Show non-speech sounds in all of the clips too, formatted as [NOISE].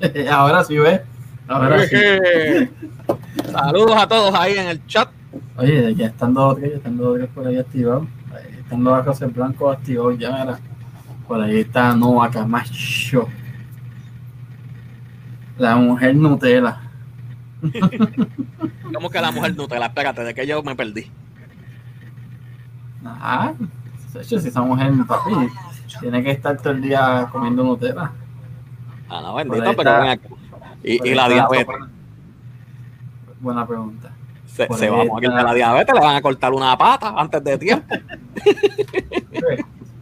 [LAUGHS] Ahora sí, ¿ves? Ahora sí. Saludos a todos ahí en el chat. Oye, ya están dos ya están dos por ahí activados. Ahí están los arroces blancos activados ya, mira. Por ahí está Nova Camacho. La mujer Nutella. [LAUGHS] ¿Cómo que la mujer Nutella? Espérate, de que yo me perdí. Ah, si esa mujer, papi, tiene que estar todo el día comiendo Nutella. Ah, no, bendito, pero ven acá. Y, y la diabetes. Buena pregunta. Se, se va a morir de la diabetes, le van a cortar una pata antes de tiempo. [LAUGHS]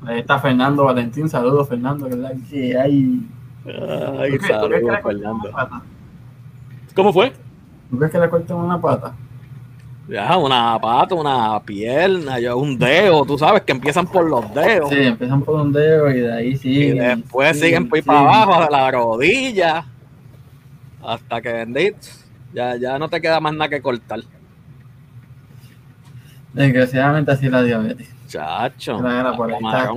Ahí está Fernando Valentín, saludos Fernando, ¿verdad? Ay, saludos Fernando. ¿Cómo fue? ¿Tú crees que le cortan una pata? Ya, una pata, una pierna, un dedo, tú sabes que empiezan por los dedos. Sí, empiezan por un dedo y de ahí siguen. Y después siguen por para abajo, de la rodilla, hasta que bendito, ya, ya no te queda más nada que cortar. Desgraciadamente así la diabetes. Chacho. por, ahí está,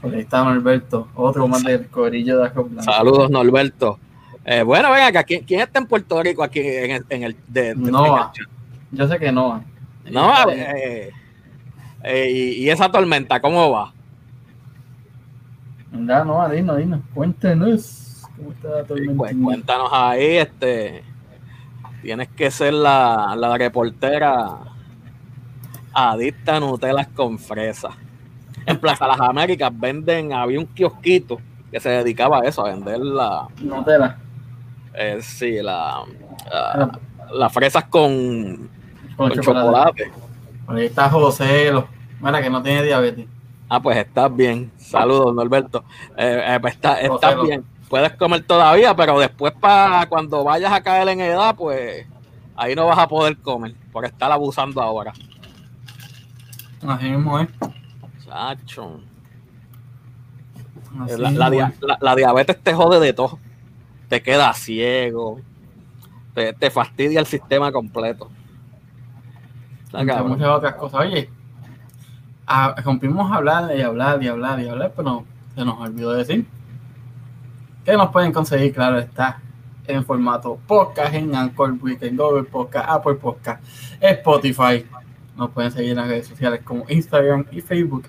por, ahí está, Norberto, otro más del corillo de Saludos, Norberto. Eh, bueno, venga ¿quién, ¿quién, está en Puerto Rico aquí en el, en el de, no, yo sé que no. No, eh, eh, y, y, esa tormenta, ¿cómo va? No, no, dinos, dinos, cuéntenos cómo está la tormenta. cuéntanos ahí, este, tienes que ser la, la reportera adicta a Nutelas con fresa. En Plaza Las Américas venden, había un kiosquito que se dedicaba a eso, a vender la... Nutella. Eh, sí, la, las fresas con, con, chocolate. Por ahí está José, mira que no tiene diabetes. Ah, pues estás bien. Saludos, Norberto. Eh, eh, pues está, estás bien. Puedes comer todavía, pero después para cuando vayas a caer en edad, pues ahí no vas a poder comer por estar abusando ahora. Así mismo es. Chacho. La, diabetes te jode de todo. Te queda ciego. Te, fastidia el sistema completo. Muchas otras cosas. Oye, rompimos a hablar y hablar y hablar y hablar, pero se nos olvidó decir que nos pueden conseguir, claro está, en formato podcast, en Anchor, Weekend, Google Podcast, Apple Podcast, Spotify, nos pueden seguir en las redes sociales como Instagram y Facebook.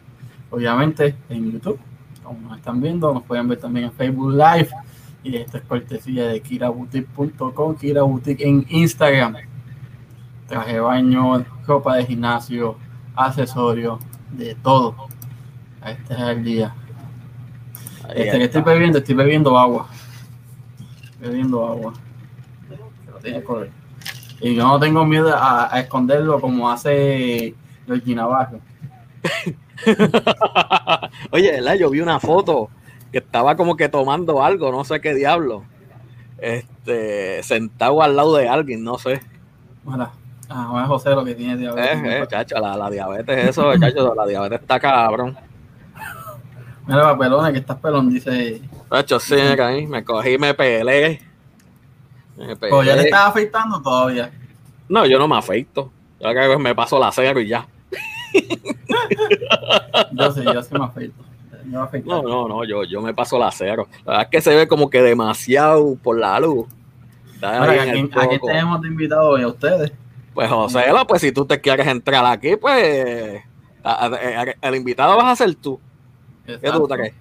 Obviamente en YouTube, como nos están viendo, nos pueden ver también en Facebook Live. Y esto es cortesía de kiraboutique.com, Kira en Instagram. Traje de baño, ropa de gimnasio, accesorios, de todo. Este es el día. este que estoy bebiendo, estoy bebiendo agua. Bebiendo agua. Y yo no tengo miedo a, esconderlo como hace los Navarro. [LAUGHS] Oye, yo vi una foto que estaba como que tomando algo, no sé qué diablo. Este, sentado al lado de alguien, no sé. Bueno, ah, es José lo que tiene diabetes. Eh, eh, chacho, la, la diabetes, eso, chacho, la diabetes está cabrón. Mira, papelona, que estás pelón, dice. Chacho, sí, me cogí y me pelé. Pues ya te estás afeitando todavía. No, yo no me afeito. Yo que me paso la cero y ya. yo sí, yo sí me afeito. No, no, no, yo, yo me paso la cero. La verdad es que se ve como que demasiado por la luz. aquí, aquí, tenemos de invitado hoy a ustedes. Pues José, pues si tú te quieres entrar aquí, pues el invitado vas a ser tú. ¿Qué tú te crees?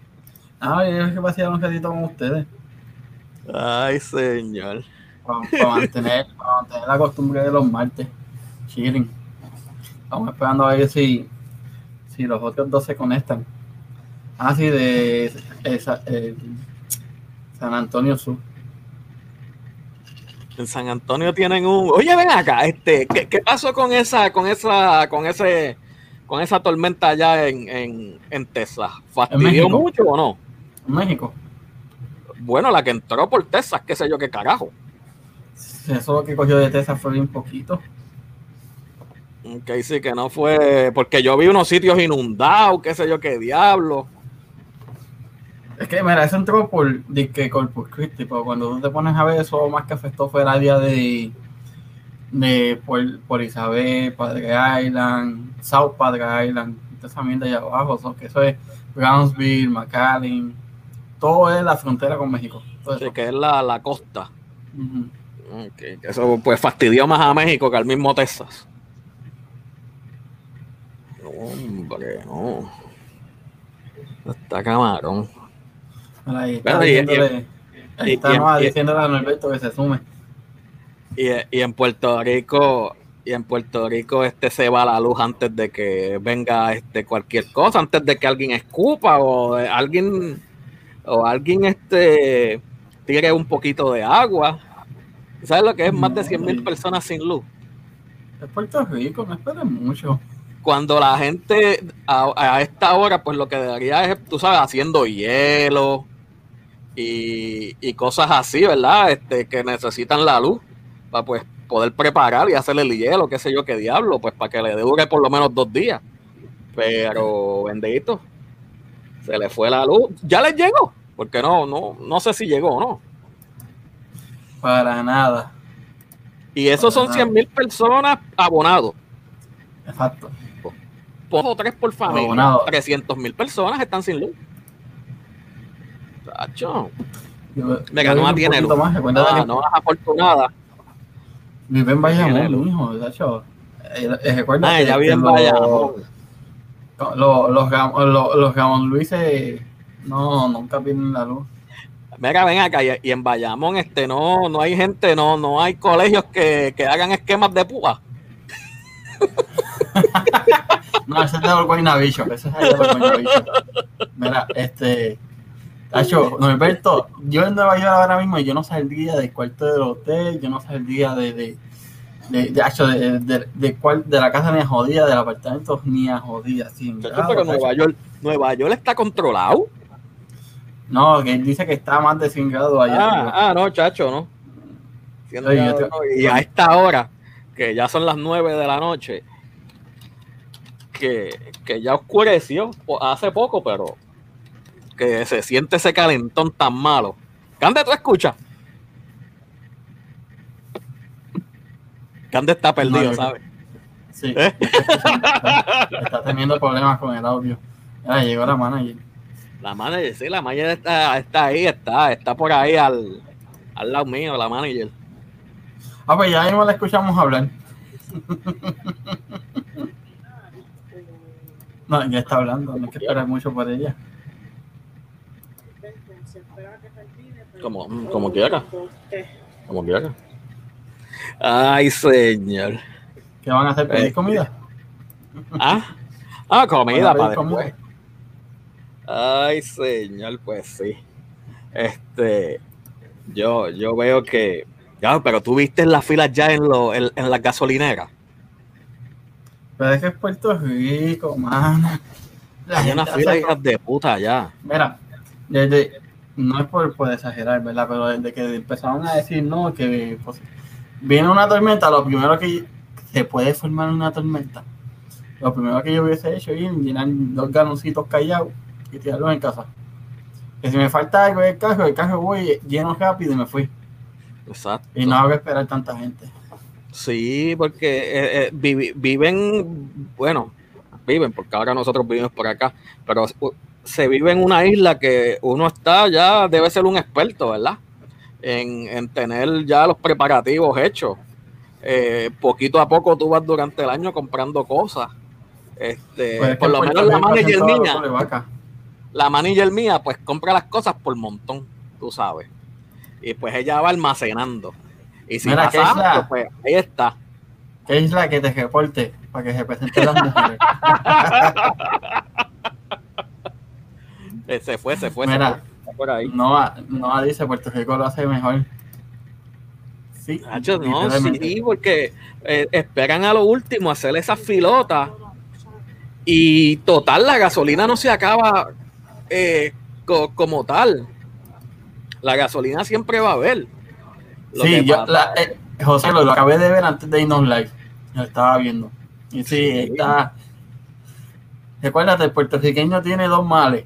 Ah, yo es que pasé un ratito con ustedes. Ay, señor [LAUGHS] para, mantener, la costumbre de los martes. Chilling. Estamos esperando a ver si, si los otros dos se conectan. Ah, sí, de San Antonio Sur. En San Antonio tienen un. Oye, ven acá, este, ¿qué, pasó con esa, con esa, con ese, con esa tormenta allá en, en, en Texas? ¿Fastidió mucho o no? En México. Bueno, la que entró por Texas, qué sé yo qué carajo. Eso que cogió de Texas fue bien poquito. Ok, sí, que no fue. Porque yo vi unos sitios inundados, qué sé yo qué diablo. Es que, mira, eso entró por que Corpus Christi, pero cuando tú te pones a ver eso, más que afectó fue el área de, de por, Isabel, Padre Island, South Padre Island, esa de allá abajo, que eso es Brownsville, McAllen, todo es la frontera con México. Sí, que es la, la costa. Ujú. Ok, que Eso pues fastidió más a México que al mismo Texas. Hombre, no. Está camarón. Ahí está y- diciéndole- ahí y- está y- Noah y- diciéndole a Norberto que se sume. Y, en Puerto Rico, y en Puerto Rico este se va la luz antes de que venga este cualquier cosa, antes de que alguien escupa o alguien o alguien este tire un poquito de agua. ¿Sabes lo que es? Más de 100 mil No. personas sin luz. Es Puerto Rico, no esperen mucho. Cuando la gente a, a esta hora, pues lo que debería es, tú sabes, haciendo hielo y, y cosas así, ¿verdad? Este, que necesitan la luz para pues poder preparar y hacerle el hielo, qué sé yo, qué diablo, pues para que le dure por lo menos dos días. Pero, bendito, se le fue la luz. Ya les llegó, porque no, no, no sé si llegó o no. Para nada. Y esos son 100 mil personas abonados. Exacto. Dos o tres por familia. Abonado. 300 mil personas están sin luz. Mira, yo no tiene luz. más, Ah, no, las afortunadas. Vive en Bayamón, hijo, hecho. Eh, eh, recuerda Ah, ella vive en Bayamón. lo- los, Gam- lo- los Gamon Luises no, nunca piden la luz. Mira, ven acá, y, en Bayamón este, no, no hay gente, no, no hay colegios que, que hagan esquemas de púa. [LAUGHS] No, ese es de los Guaynabichos, ese es de los Guaynabichos. Mira, este. Tacho, Norberto, yo en Nueva York ahora mismo, yo no saldría del cuarto del hotel, yo no saldría de. de de, de, tacho, de, de, de cual- de la casa ni a jodida, del apartamento ni a jodida. Sin grado. Nueva York, Nueva York está controlado. No, que él dice que está más de 100 grados allá. Ah, ah, no, chacho, no. Oye, te- y a esta hora, que ya son las 9 de la noche, que, que ya oscureció hace poco, pero que se siente ese calentón tan malo. Cande, ¿tú escuchas? Cande está perdido, ¿sabes? Sí. ¿Eh? Está, [LAUGHS] está teniendo problemas con el audio. Ya llegó la manager. La manager, sí, la manager está, está ahí, está, está por ahí al, al lado mío, la manager. Ah, pues ya mismo la escuchamos hablar. [LAUGHS] No, ya está hablando, no hay que esperar mucho por ella. Como, como quiera. Como quiera. Ay, señor. ¿Qué van a hacer? ¿Pedir Eh, comida? Ah, ah comida para después. Ay, señor, pues sí. Este, yo, yo veo que, ya, pero tú viste las filas ya en, lo, en, en las gasolineras. Pero es que es Puerto Rico, mano. La Hay una fila hijas de puta ya. Mira, desde, no es por, por exagerar, ¿verdad? Pero desde que empezaron a decir, no, que pues, viene una tormenta, lo primero que se puede formar una tormenta, lo primero que yo hubiese hecho es llenar dos galoncitos callados y tirarlos en casa. Que si me falta algo del carro, el carro voy lleno rápido y me fui. Exacto. Y no hago esperar tanta gente. Sí, porque eh, eh, viven, bueno, viven, porque ahora nosotros vivimos por acá, pero uh, se vive en una isla que uno está ya, debe ser un experto, ¿verdad? En, en tener ya los preparativos hechos. Eh, poquito a poco tú vas durante el año comprando cosas. Este, Pues es por lo menos la manager mía, la manager mía, pues compra las cosas por montón, tú sabes. Y pues ella va almacenando. Y si Mira, ¿qué pasa algo, pues ahí está. ¿Qué es la que te reporte para que se presenten las mujeres? [LAUGHS] Eh, Se fue, se fue, se Mira, fue. Está por ahí. No, no dice Puerto Rico lo hace mejor. Sí, Nacho, no, sí, porque eh, esperan a lo último hacer esas filotas y total, la gasolina no se acaba eh, co- como tal. La gasolina siempre va a haber. Lo Sí, yo, la- eh, José, lo, lo acabé de ver antes de irnos live. Lo estaba viendo. Y sí, está. Recuérdate, el puertorriqueño tiene dos males.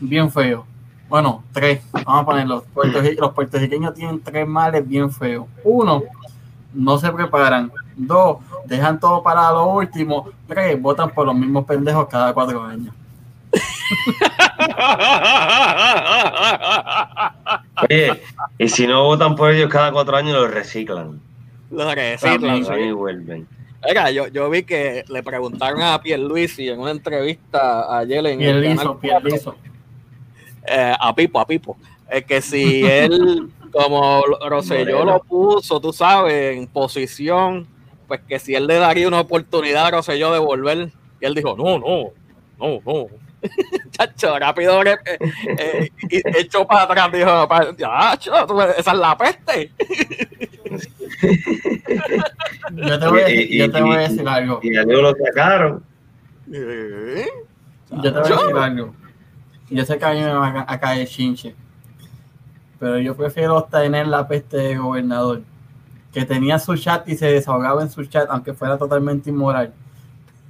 Bien feos. Bueno, tres. Vamos a ponerlos. Los puertorriqueños tienen tres males bien feos. Uno, no se preparan. Dos, dejan todo para lo último. Tres, votan por los mismos pendejos cada cuatro años. Oye, y si no votan por ellos cada cuatro años, los reciclan. Los reciclan. Y vuelven. Oiga, yo, yo vi que le preguntaron a Pierluisi en una entrevista ayer en el canal. Eh, a Pipo, a Pipo, es que si él, [LAUGHS] como Rosselló lo puso, tú sabes, en posición, pues que si él le daría una oportunidad a Rosselló de volver, y él dijo, no, no, no, no. [LAUGHS] Chacho, rápido, eh, eh, y echó para atrás, dijo, pa- ya, cho, tú- esa es la peste. [LAUGHS] Yo te voy a decir, yo te voy a y- decir algo. Y a Dios lo sacaron. Eh, Yo te voy a decir algo. Yo sé que a mí me va a ca- a caer chinche. Pero yo prefiero tener la peste de gobernador. Que tenía su chat y se desahogaba en su chat, aunque fuera totalmente inmoral.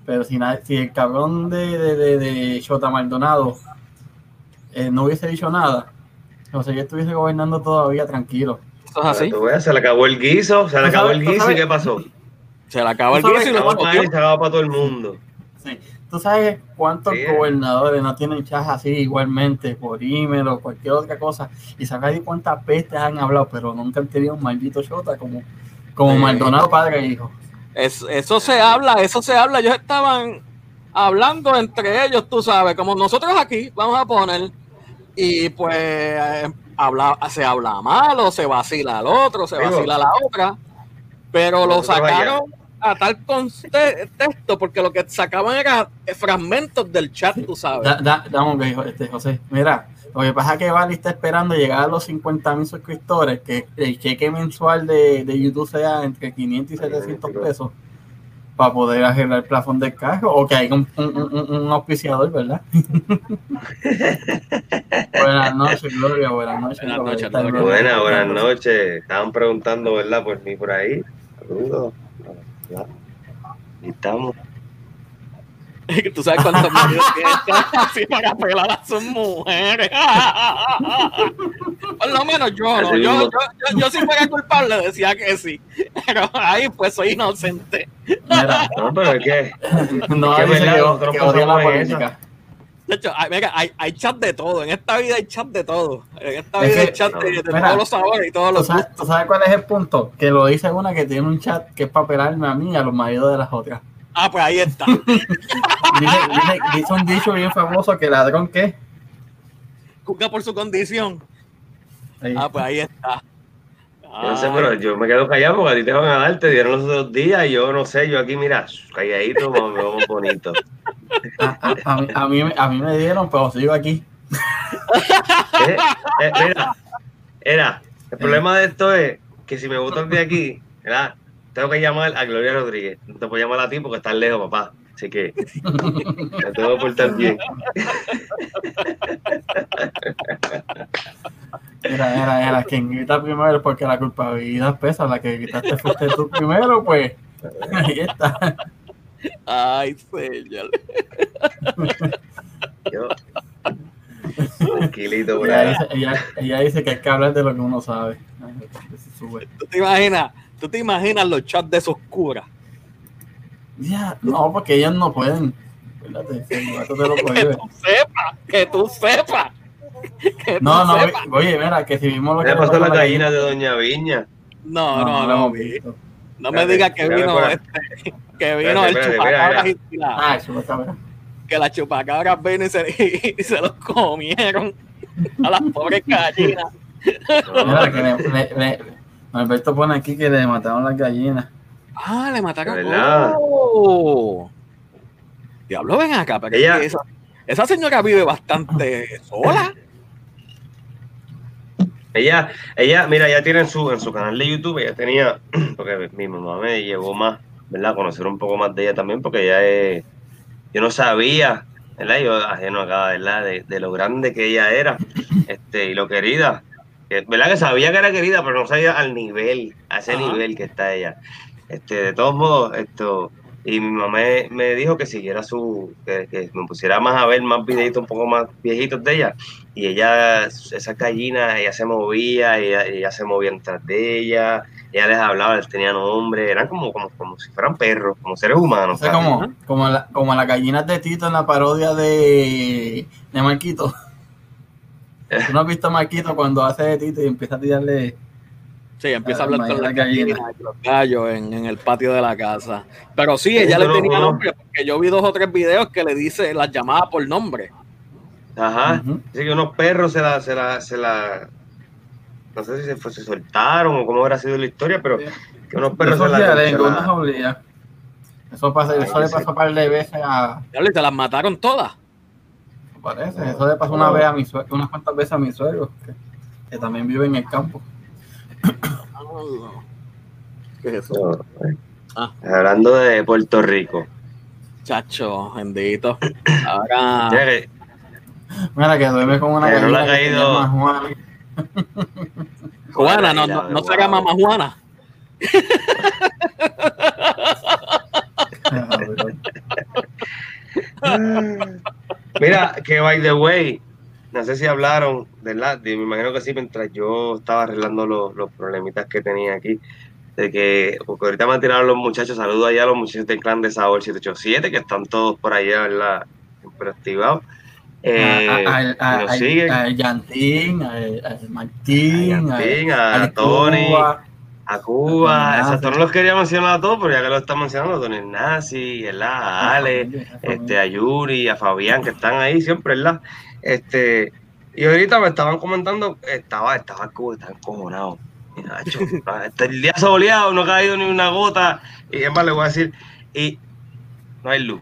Pero si, el cabrón de, de, de, de Shota Maldonado eh, no hubiese dicho nada, o sea, yo estuviese gobernando todavía tranquilo. Eso es así. Ves, Se le acabó el guiso, se le ¿Tú acabó sabes- el guiso y? ¿qué pasó? Se le acabó el guiso y lo se acabó para todo el mundo. Sí. ¿Tú sabes cuántos Sí, eh. gobernadores no tienen chats así igualmente por email o cualquier otra cosa? Y sabes de cuántas pestes han hablado, pero nunca han tenido un maldito shota como, como Sí. Maldonado padre e hijo. Es- eso se habla, eso se habla. Ellos estaban hablando entre ellos, tú sabes, como nosotros aquí, vamos a poner, y pues eh, habla, se habla mal o se vacila al otro, se vacila a la otra, pero lo sacaron a tal contexto porque lo que sacaban era fragmentos del chat, tú sabes. Da, da, dame un beso, este, José. Mira, lo que pasa es que Vali está esperando llegar a los 50 mil suscriptores, que el cheque mensual de, de YouTube sea entre 500 y 700 pesos para poder arreglar el plafón del carro o que haya un, un, un- un auspiciador, ¿verdad? [LAUGHS] buenas noches, Gloria, buenas noches. Buenas noches. Buenas, buenas noches. Estaban preguntando, ¿verdad? Por mí por ahí. Saludos. ¿Verdad? Y estamos. Tú sabes cuántos maridos tiene así para pelar a sus mujeres. Por lo menos yo, no. Yo, yo, yo, yo si fuera culpable decía que sí. Pero ahí pues soy inocente. Mira, No, pero es que. no Es que que, que odia la política. De hecho, hay, mira, hay, hay chat de todo. En esta vida hay chat de todo. En esta Es vida que- hay chat de, de Mira, todos los sabores y todos ¿Tú los sabes, tú sabes cuál es el punto? Que lo dice una que tiene un chat que es para pelarme a mí y a los maridos de las otras. Ah, pues ahí está. [LAUGHS] Dice, dice, dice un dicho bien famoso que ladrón qué. Juzga por su condición. Ahí. Ah, pues ahí está. Yo no sé, pero yo me quedo callado porque a ti te van a dar, te dieron los otros días y yo no sé, yo aquí, mira, calladito, me vemos bonito. A, a- a mí, a, mí, a mí me dieron, pero sigo aquí. Eh, eh, mira, era, el problema de esto es que si me votan de aquí, ¿verdad? Tengo que llamar a Gloria Rodríguez. No te puedo llamar a ti porque estás lejos, papá. Así que tengo que portar bien. Era, era, era quien grita primero porque la culpabilidad pesa. La que gritaste fuiste tú primero, pues ahí está. Ay, señor. Yo, tranquilito por Ella dice, ella, ella dice que hay que hablar de lo que uno sabe. ¿Tú te imaginas? ¿Tú te imaginas los chats de esos curas? Ya, no, porque ellos no pueden. Espérate, te lo [LAUGHS] Que tú sepas, que tú sepas. No, no, sepas. oye, mira, que si vimos lo ¿Qué que le pasó la gallina de Doña Viña? No, no, no. vi. No me digas que vino este, que vino el chupacabras y Ah, que las chupacabras vino y se, [LAUGHS] y se los comieron a las pobres gallinas. Mira, que le, le- le- Alberto pone aquí que le mataron las gallinas. Ah, le mataron. Oh. Diablo, ven acá. Pero Ella- que esa, esa señora vive bastante sola. Ella, ella, mira, ella tiene en su, en su canal de YouTube, ella tenía, [CLEARS THROAT] porque mi mamá me llevó más, ¿verdad? Conocer un poco más de ella también, porque ella es, yo no sabía, ¿verdad? Yo ajeno acá, ¿verdad? De, de lo grande que ella era, este, y lo querida. Que, ¿Verdad? Que sabía que era querida, pero no sabía al nivel, a ese Ajá. nivel que está ella. Este, de todos modos, esto, y mi mamá me, dijo que siguiera su, que, que me pusiera más a ver más videitos un poco más viejitos de ella y ella, esa gallina, ella se movía, ella, ella se movía detrás de ella, ella les hablaba, les tenía nombre, eran como, como, como si fueran perros, como seres humanos. O sea, como, como, la, como las gallinas de Tito en la parodia de, de Marquito. [LAUGHS] ¿Tú no has visto a Marquito cuando hace de Tito y empieza a tirarle... Sí, empieza a hablar con la gallina. y los gallos en, en el patio de la casa. Pero sí, ella le tenía nombre, porque yo vi dos o tres videos que le dice, las llamaba por nombre. Ajá. Ujú. Dice que unos perros se la, se la, se la, no sé si se, fue- se soltaron o cómo habrá sido la historia, pero que unos perros Eso se la, se. Eso, pasa, Ay, eso le pasó un par de veces a... Ya le- se las mataron todas. Parece, eso le pasó una vez a mi suegro, unas cuantas veces a mi suegro, que, que también vive en el campo. ¿Qué es eso? No, eh. Ah. Hablando de Puerto Rico. Chacho, bendito. Ahora, Mira que- Mira que duerme con una Que no le ha caído- Juana. Juana, no, no, no será mamá Juana. Mira, que by the way, no sé si hablaron, ¿verdad? De- Me imagino que sí, mientras yo estaba arreglando los, los problemitas que tenía aquí. De que, porque ahorita me han tirado los muchachos, saludo allá a los muchachos del clan de Sabor 787, que están todos por allá, ¿verdad? Siempre activados. Eh, a, a, a, nos a, siguen. a Yantín, a, Martín, a, Yantín, Tony, Cuba. a Cuba, exacto, no los quería mencionar a todos, pero ya que lo están mencionando, a Tony Nazi, ¿verdad? a Ale, este, a Yuri, a Fabián, que están ahí siempre, ¿verdad? Este, y ahorita me estaban comentando, estaba, estaba Cuba, estaba encojonado. Nacho, [LAUGHS] el día soleado, no ha caído ni una gota, y es más, le voy a decir, y no hay luz.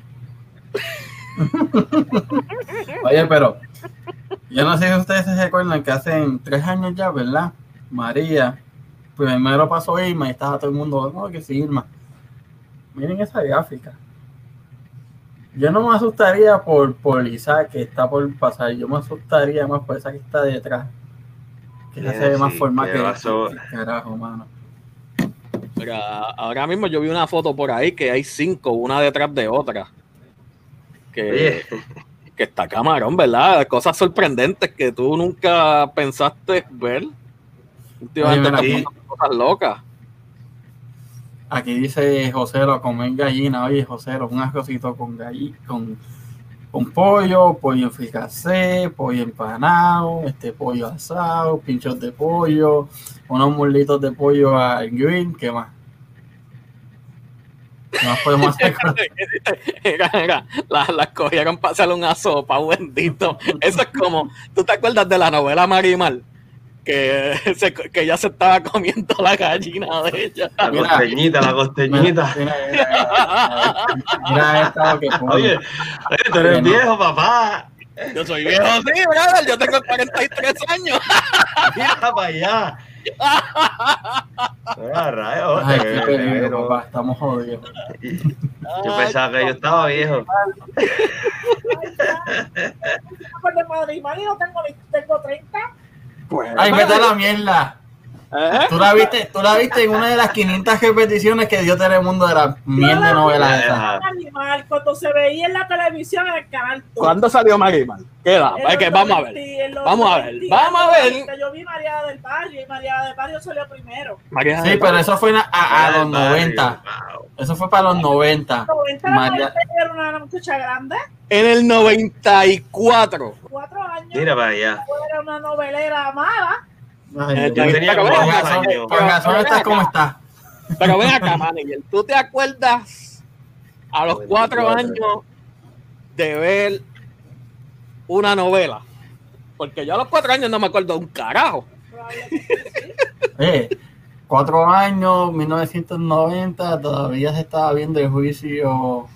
[LAUGHS] Oye, pero yo no sé si ustedes se recuerdan que hace tres años ya, ¿verdad? María, primero pasó Irma y estaba todo el mundo, no, que sí, Irma. Miren esa gráfica. Yo no me asustaría por, por Isaac que está por pasar, yo me asustaría más por esa que está detrás. Que Bien, se ve más formal que pasó. carajo, mano. Mira, ahora mismo yo vi una foto por ahí que hay cinco, una detrás de otra. Que, que está camarón, ¿verdad? Cosas sorprendentes que tú nunca pensaste ver. Últimamente cosas locas. Aquí dice Josero, comer gallina. Oye, Josero, un arrocito con gallina, con, con pollo, pollo en fricasé, pollo empanado, este pollo asado, pinchos de pollo, unos muslitos de pollo al green, ¿qué más? ¿Qué más podemos hacer con- [LAUGHS] Mira, mira, las las cogieron para hacerle una sopa, bendito. [LAUGHS] Eso es como, ¿tú te acuerdas de la novela Marimar? Que, [LAUGHS] se- que ella se estaba comiendo la gallina de ella. la costeñita, la costeñita. Mira, mira, mira, mira que. [LAUGHS] Oye, oye, tú eres viejo, papá. Yo soy viejo, sí, brother, yo tengo 43 años. [LAUGHS] Mira para allá. Rayos, Ay, qué peligro, pero- papá, estamos jodidos. Yo pensaba que yo estaba viejo. Pues de Madrid, Madrid no tengo, ni- tengo 30. Pues, Ay, vete a la mierda. ¿Eh? ¿Tú la viste, tú la viste en una de las 500 repeticiones que dio Telemundo de la mierda de novela esa. Animal, cuando se veía en la televisión en el canal. ¿Cuándo salió Marimar? En Es que vamos a 90, ver. Vamos a ver, 90, vamos a ver. Yo vi María del Barrio y María del Barrio salió primero. María Sí, pero eso fue a, a- a los Del barrio, 90. wow. Eso fue para los 90. 90 María- era una muchacha grande, En el 94. cuatro años. Mira para allá. Era una novelera amada. Ay, Eh, Dios Yo mío. tenía Pero como razón estás como estás. Pero ven acá, manager. ¿Tú te acuerdas a los cuatro años de ver una novela? Porque yo a los cuatro años no me acuerdo de un carajo. [LAUGHS] Eh, cuatro años, 1990, todavía se estaba viendo el juicio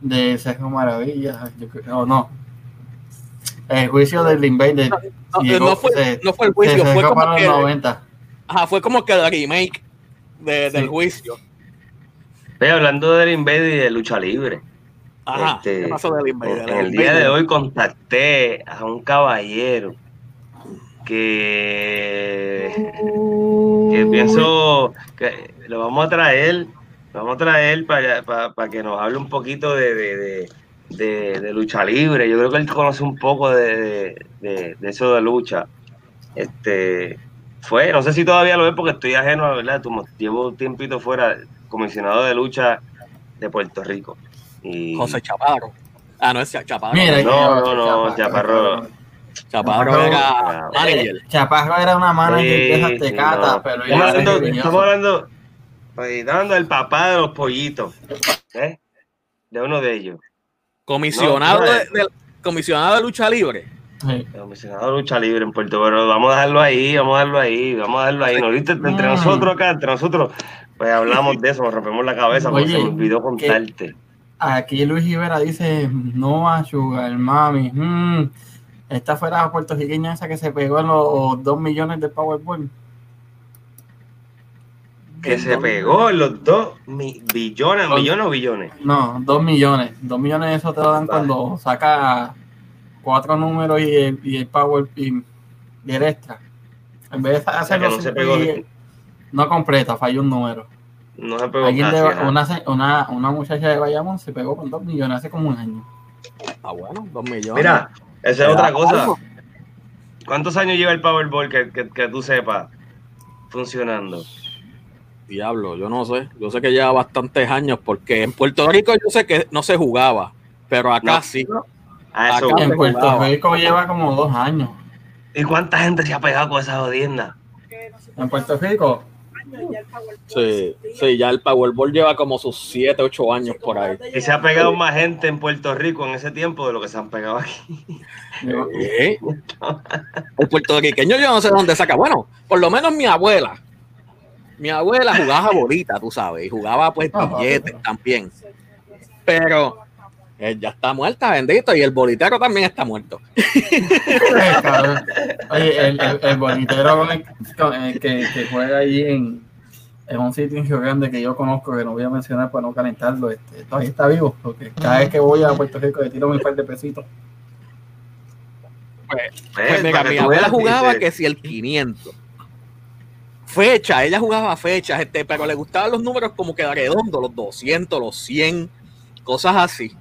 de Sergio Maravilla. O no. El juicio del Invader. No, Llegó- no fue, se- no fue el se juicio, fue como, para que, los 90. ajá, fue como que el remake de- del Sí. juicio. Estoy hablando del Invader y de lucha libre. Ajá, Este, ¿qué pasó del Invader? En el día de hoy contacté a un caballero que, que pienso que lo vamos a traer, lo vamos a traer para, para, para que nos hable un poquito de, de, de- de- de lucha libre. Yo creo que él conoce un poco de, de- de- de eso de lucha. Este, fue, no sé si todavía lo es porque estoy ajeno, a ¿verdad? Llevo un tiempito fuera, comisionado de lucha de Puerto Rico. Y, José Chaparro. Ah, no es Chaparro. Mira, No, no, no, Chaparro. Chaparro Chaparro- era manager. Chaparro era una manager de esas Sí, tecatas, no. pero estamos, ya hablando, estamos hablando, pues, estamos hablando del papá de los pollitos, ¿eh? De uno de ellos. Comisionado, No, no de, comisionado de lucha libre. Sí. Comisionado de lucha libre en Puerto Rico. Vamos a dejarlo ahí, vamos a dejarlo ahí, vamos a dejarlo ahí. ¿No viste? Entre Mm. nosotros acá, entre nosotros, pues hablamos de eso, nos rompemos la cabeza porque se me olvidó contarte. Aquí Luis Rivera dice, no a Sugar Mami. mm, esta fue la puertorriqueña esa que se pegó en los 2 millones de Powerball. Que se pegó en los dos mi- billones, millones o billones. No, 2 millones. 2 millones eso te lo dan Vale. cuando saca cuatro números y el, y el Power y, y el extra. En vez de hacerlo no se pegó. y- no completa, falló un número. No se pegó Alguien casi, de- ajá. una, una, una muchacha de Bayamón se pegó con 2 millones hace como un año. Ah, bueno, dos millones. Mira, esa es otra cosa. algo. ¿Cuántos años lleva el Powerball que, que, que tú sepas funcionando? Diablo, yo no sé. Yo sé que lleva bastantes años porque en Puerto Rico yo sé que no se jugaba, pero acá No. sí. A eso Acá. En Puerto jugaba. Rico lleva como dos años. ¿Y cuánta gente se ha pegado con esa jodienda? En Puerto Rico, Sí, sí, ya el Powerball lleva como sus 7, 8 años por ahí. Y se ha pegado más gente en Puerto Rico en ese tiempo de lo que se han pegado aquí. ¿Eh? El puertorriqueño yo no sé dónde saca. Bueno, por lo menos mi abuela. Mi abuela jugaba bolita, tú sabes, y jugaba pues Ah, billetes también. Pero eh, ya está muerta, bendito, y el bolitero también está muerto. [LAUGHS] Oye, el, el, el bonitero con el- con el que, que juega ahí en, en un sitio en Río Grande que yo conozco, que no voy a mencionar para no calentarlo, este, todavía está vivo, porque cada vez que voy a Puerto Rico le tiro un par de pesitos. Pues Eh, mira, para que mi abuela jugaba dice, que si el 500. Fecha, ella jugaba fechas, este, pero le gustaban los números como que redondos, los 200, los 100, cosas así.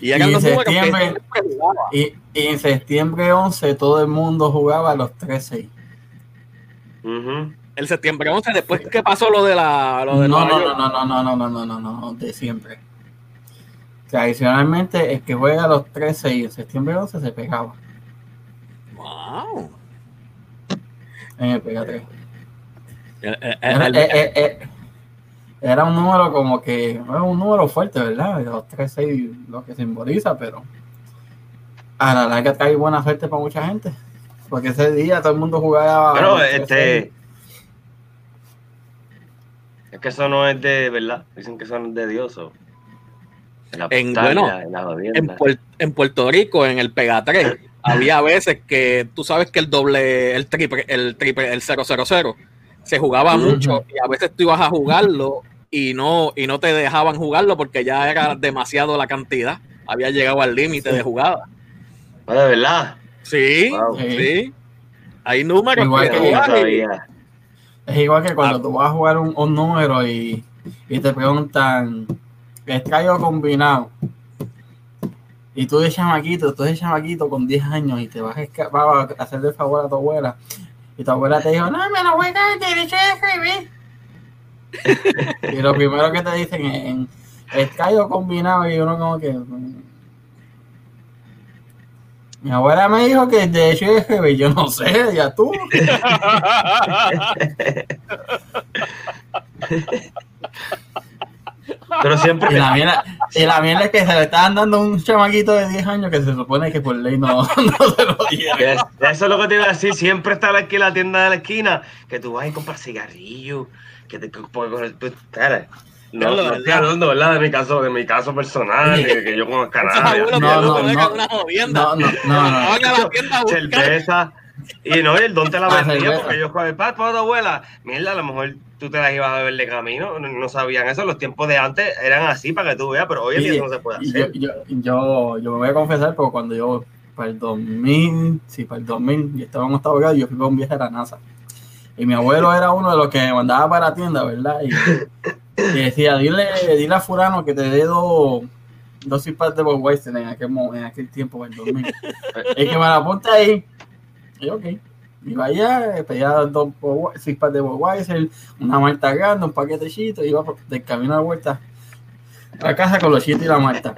Y eran Y los en que septiembre- jugaba. Y, y en septiembre 11 todo el mundo jugaba los 13. ujú. El septiembre 11, después que pasó lo de la. Lo de No, no, no, no, no, no, no, no, no, no, no, de siempre. Tradicionalmente, el que juega los 13 y en septiembre 11 se pegaba Wow. en el Pega 3. Era, el- eh, eh, eh, era un número como que, era un número fuerte, ¿verdad? Los 13 y lo que simboliza, pero a la larga trae buena suerte para mucha gente. Porque ese día todo el mundo jugaba. 13. este. Es que eso no es de verdad. Dicen que eso no es de Dios. o- La En- bueno, en, jodienda. Puer- en Puerto Rico, en el Pega 3, había veces que tú sabes que el doble, el triple, el triple, el 000 se jugaba mucho y a veces tú ibas a jugarlo y no, y no te dejaban jugarlo porque ya era demasiado la cantidad. Había llegado al límite de jugada. De verdad. Sí, Wow. sí. Hay números Igual que que-. Es igual que cuando Ah. tú vas a jugar un, un número y, y te preguntan, ¿es traigo combinado? Y tú de chamaquito, tú de chamaquito con 10 años y te vas a, escapar a hacerle favor a tu abuela. Y tu abuela te dijo, no, me lo voy a dar derecho de escribir. y lo primero que te dicen es, en, ¿es traigo combinado? Y uno como que... mm. Mi abuela me dijo que el derecho de escribir, yo no sé, ya tú. [LAUGHS] Pero siempre. Y la mierda, y la mierda es que se le estaban dando un chamaquito de 10 años que se supone que por ley no, [LAUGHS] no se lo diera. Es- Eso es lo que te iba a decir. Siempre está aquí la tienda de la esquina que tú vas y compras cigarrillos. Que te, porque, pues, espera, no, no estoy hablando ¿verdad? de mi caso, de mi caso personal, de que yo a [LAUGHS] nadie. abuelos No, no, no. una jodienda. No, no, no, no. Van a la tienda a buscar. cerveza. Y no, y el don te la [LAUGHS] Ah, vendía cerveza. porque yo jugué para tu abuela. Mierda, a lo mejor tú te las ibas a beber de camino. No, no sabían eso. Los tiempos de antes eran así para que tú veas, pero hoy en día eso no se puede y yo, hacer. yo, yo, yo me voy a confesar porque cuando yo, para el 2000, sí, para el 2000, yo estaba en octavo grado yo fui para un viaje a la NASA. Y mi abuelo era uno de los que me mandaba para la tienda, ¿verdad? Y, [LAUGHS] y decía, dile, dile a Furano que te dé dos, dos de Bob en aquel, en aquel tiempo, para el 2000. y [LAUGHS] que me la apunte ahí. Y ok. Iba allá, pedía dos cispas de Budweiser, una malta grande, un paquetecito, iba por- del camino de vuelta a casa con los chitos y la malta.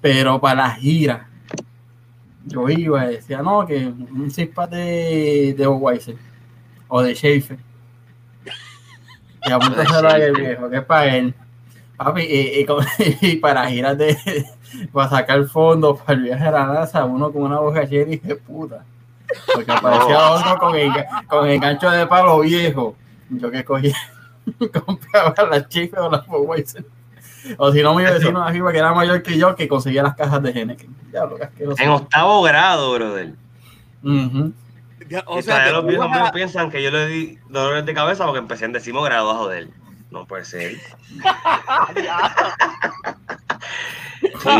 Pero para la gira, yo iba y decía, no, que un cispa de, de Budweiser o de Schaefer. Y apúntaselo a el viejo, que es para él. Papi, y, y con- [LAUGHS] y para giras de, para sacar fondos para el viaje a la NASA, uno con una bocachera y de puta. Porque aparecía otro con el, con el gancho de palo viejo. Yo que cogía, [LAUGHS] compraba las chicas o las. O si no, mi vecino de arriba, que era mayor que yo, que conseguía las cajas de Henneken. En octavo grado, brother. Ya, O sea, que los viejos a- míos piensan que yo le di dolores de cabeza porque empecé en décimo grado a joder. No puede ser. [LAUGHS] Sí.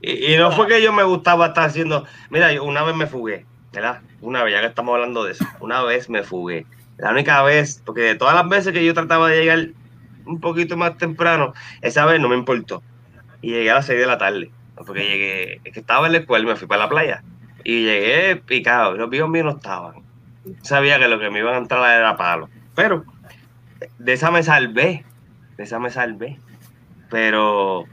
Y, y no fue que yo me gustaba estar haciendo. Mira, yo una vez me fugué, ¿verdad? Una vez, ya que estamos hablando de eso. Una vez me fugué. La única vez, porque de todas las veces que yo trataba de llegar un poquito más temprano, esa vez no me importó. Y llegué a las 6 de la tarde. Porque llegué, es que estaba en la escuela y me fui para la playa. Y llegué picado. Los viejos míos no estaban. Sabía que lo que me iban a entrar era palo. Pero de esa me salvé. De esa me salvé. Pero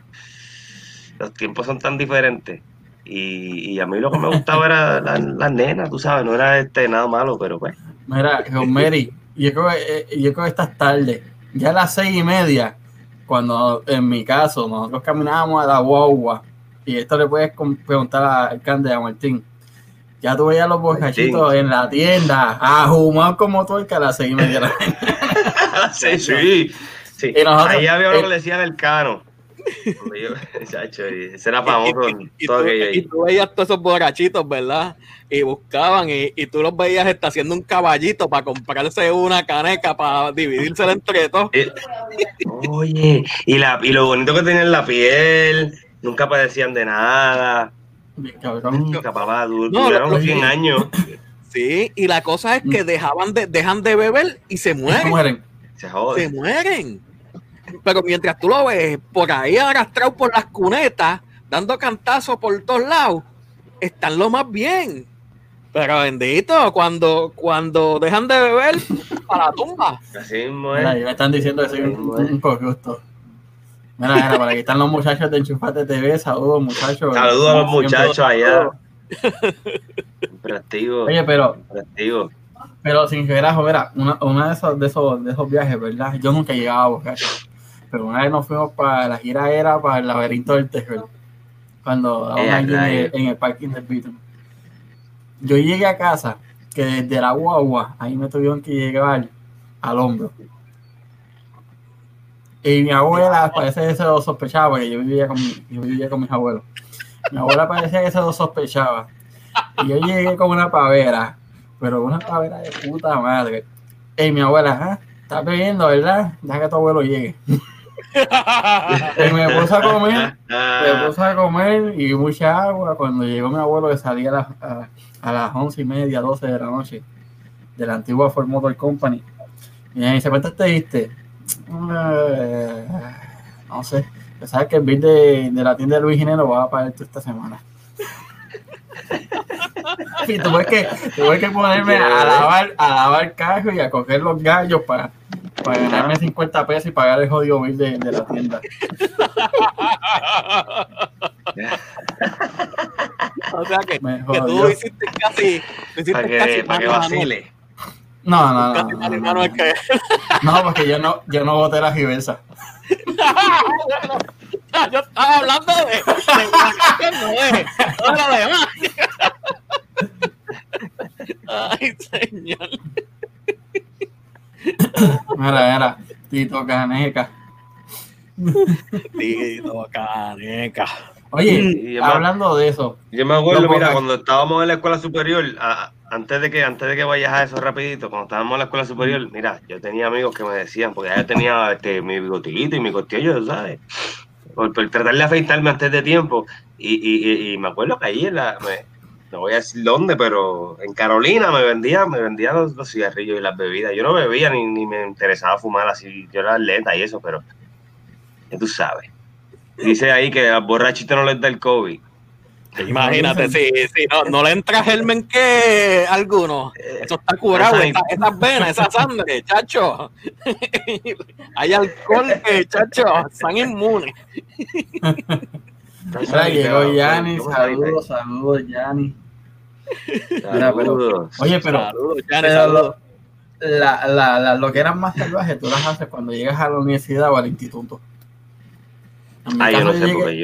los tiempos son tan diferentes. Y, y a mí lo que me gustaba era las la nenas, tú sabes, no era este nada malo, pero pues. Mira, John Mary, yo creo, que, eh, yo creo que estas tardes, ya a las seis y media, cuando en mi caso nosotros caminábamos a la guagua, y esto le puedes preguntar al alcalde a Martín, ya tú veías los bocachitos en la tienda, ahumados como tuerca a las seis y media. de la mañana. [LAUGHS] sí, sí. sí. Y nosotros- Ahí había lo eh, que le decían el cano. [LAUGHS] Chacho, y ese era famoso en Y todo tú, y tú veías todos esos borrachitos, ¿verdad? Y buscaban y, y tú los veías está haciendo un caballito para comprarse una caneca para dividírsela entre todos. Eh, Oye, y, la, y lo bonito que tenían la piel, nunca padecían de nada. Cabrón. Nunca, papá, du- No, duraron lo- 100 años. Sí, y la cosa es que dejaban de, dejan de beber y se Se mueren. mueren. Se Se mueren. Pero mientras tú lo ves por ahí arrastrado por las cunetas, dando cantazos por todos lados, están lo más bien. Pero bendito, cuando, cuando dejan de beber, [LAUGHS] para la tumba. Así Mira, me están diciendo que soy un, un corrupto. Mira, mira, para aquí están los muchachos de Enchufate TV. Saludos, muchachos. Saludos a los muchachos allá. Siempre activos, Oye, pero siempre activos. Pero sin relajo, mira, una, una de, esos, de, esos, de esos viajes, ¿verdad? Yo nunca llegaba a Bocacho. Pero una vez nos fuimos para la gira era para el laberinto del terror. Cuando Eh, allí en, el, en el parking del Beaton. Yo llegué a casa, que desde la guagua, ahí me tuvieron que llegar al hombro. Y mi abuela parece que se lo sospechaba, porque yo vivía con, mi- yo vivía con mis abuelos. Mi abuela parecía que se lo sospechaba. Y yo llegué con una pavera, pero una pavera de puta madre. Y mi abuela, ah, estás bebiendo, ¿verdad? Deja que tu abuelo llegue. [LAUGHS] Y me puse a comer, me [LAUGHS] puse a comer y mucha agua. Cuando llegó mi abuelo, que salía a las, a, a las once y media, 12 de la noche, de la antigua Ford Motor Company. Y me dice, ¿cuánto te diste? "Eh, no sé. Sabes que el bill de, de la tienda de Luis Ginero va a pagar tú esta semana. [LAUGHS] y tuve que, tuve que ponerme a lavar, a lavar carro y a coger los gallos para, para ganarme 50 pesos y pagar el jodido bill de, de la tienda. [LAUGHS] O sea que, tú hiciste casi, hiciste para casi que, para que vacile. No, no, no. Casi no, porque yo no, yo no boté la reversa. [LAUGHS] Yo estaba hablando de, de de lo demás. Ay, señor. Mira, mira, Tito Caneca. Tito Caneca. Oye, hablando de eso, Yo me acuerdo, mira, cuando estábamos en la escuela superior, a- antes de que antes de que vayas a eso rapidito, cuando estábamos en la escuela superior, mira, yo tenía amigos que me decían, porque ya yo tenía este, mi bigotito y mi costillo, ¿sabes? Por, por tratar de afeitarme antes de tiempo. Y, y, y, y me acuerdo que ahí en la, me- no voy a decir dónde, pero en Carolina me vendían, me vendían los, los cigarrillos y las bebidas. Yo no bebía ni, ni me interesaba fumar así, yo era atleta y eso, pero tú sabes. Dice ahí que a borrachito no les da el COVID. Imagínate, si, si no, no le entra germen que alguno. Eso está curado, Esa- esa- esas venas, esa sangre, chacho. Hay alcohol que, chacho, están inmunes. Llegó Yanni, saludos, saludos, Yanni. Saludos. Oye, pero Saludos, pero saludos. la, la, la, lo que eran más salvajes, tú las haces cuando llegas a la universidad o al instituto. En mi, Ah, yo caso, no yo sé, llegué, porque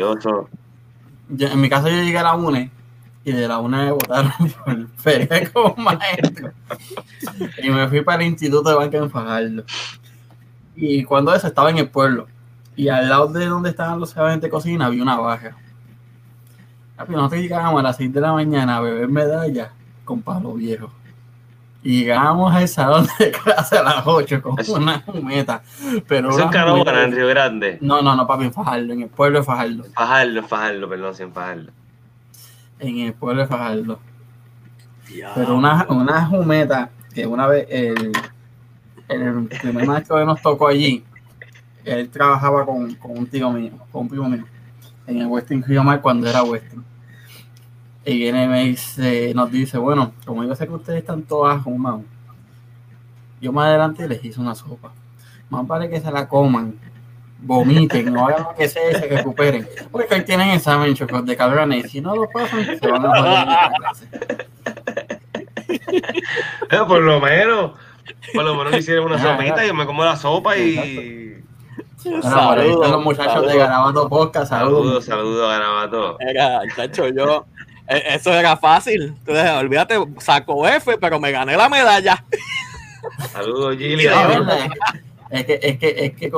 yo en mi caso yo llegué a la UNE y de la UNE me votaron [LAUGHS] por feria como maestro. Y me fui para el instituto de banca en Fajardo. Y cuando eso estaba en el pueblo. Y al lado de donde estaban los salones de cocina había una baja. Papi, Nosotros llegábamos a las 6 de la mañana a beber medallas con palo viejo. Y llegábamos al salón de clase a las 8 con Eso- una jumeta. Pero es Canóvana, jumeta- en Río Grande. No, no, no, papi, en Fajardo, en el pueblo de Fajardo. Fajardo, Fajardo, perdón, sin Fajardo. En el pueblo de Fajardo. Pero una, una jumeta que una vez el, el primer maestro que nos tocó allí, él trabajaba con, con un tío mío, con un primo mío, en el Western Río Mar cuando era Western. Y viene y me dice, nos dice, bueno, como yo sé que ustedes están todas ajumados, yo más adelante les hice una sopa. Más vale que se la coman, vomiten, no hagan lo que sea y se recuperen. Porque hoy tienen examen chocos de cabrones y si no lo pasan, se van a joder en la clase. [LAUGHS] Eh, por lo menos, por lo menos me hicieron una Ah, sopita y yo me como la sopa y. Bueno, ahí están los muchachos de Garabato Podcast, Saludos, saludos. saludos, Garabato. Era, chacho, yo. Eh, Eso era fácil. Entonces, olvídate, saco F, pero me gané la medalla. Saludos, verdad, Es que, es que, es que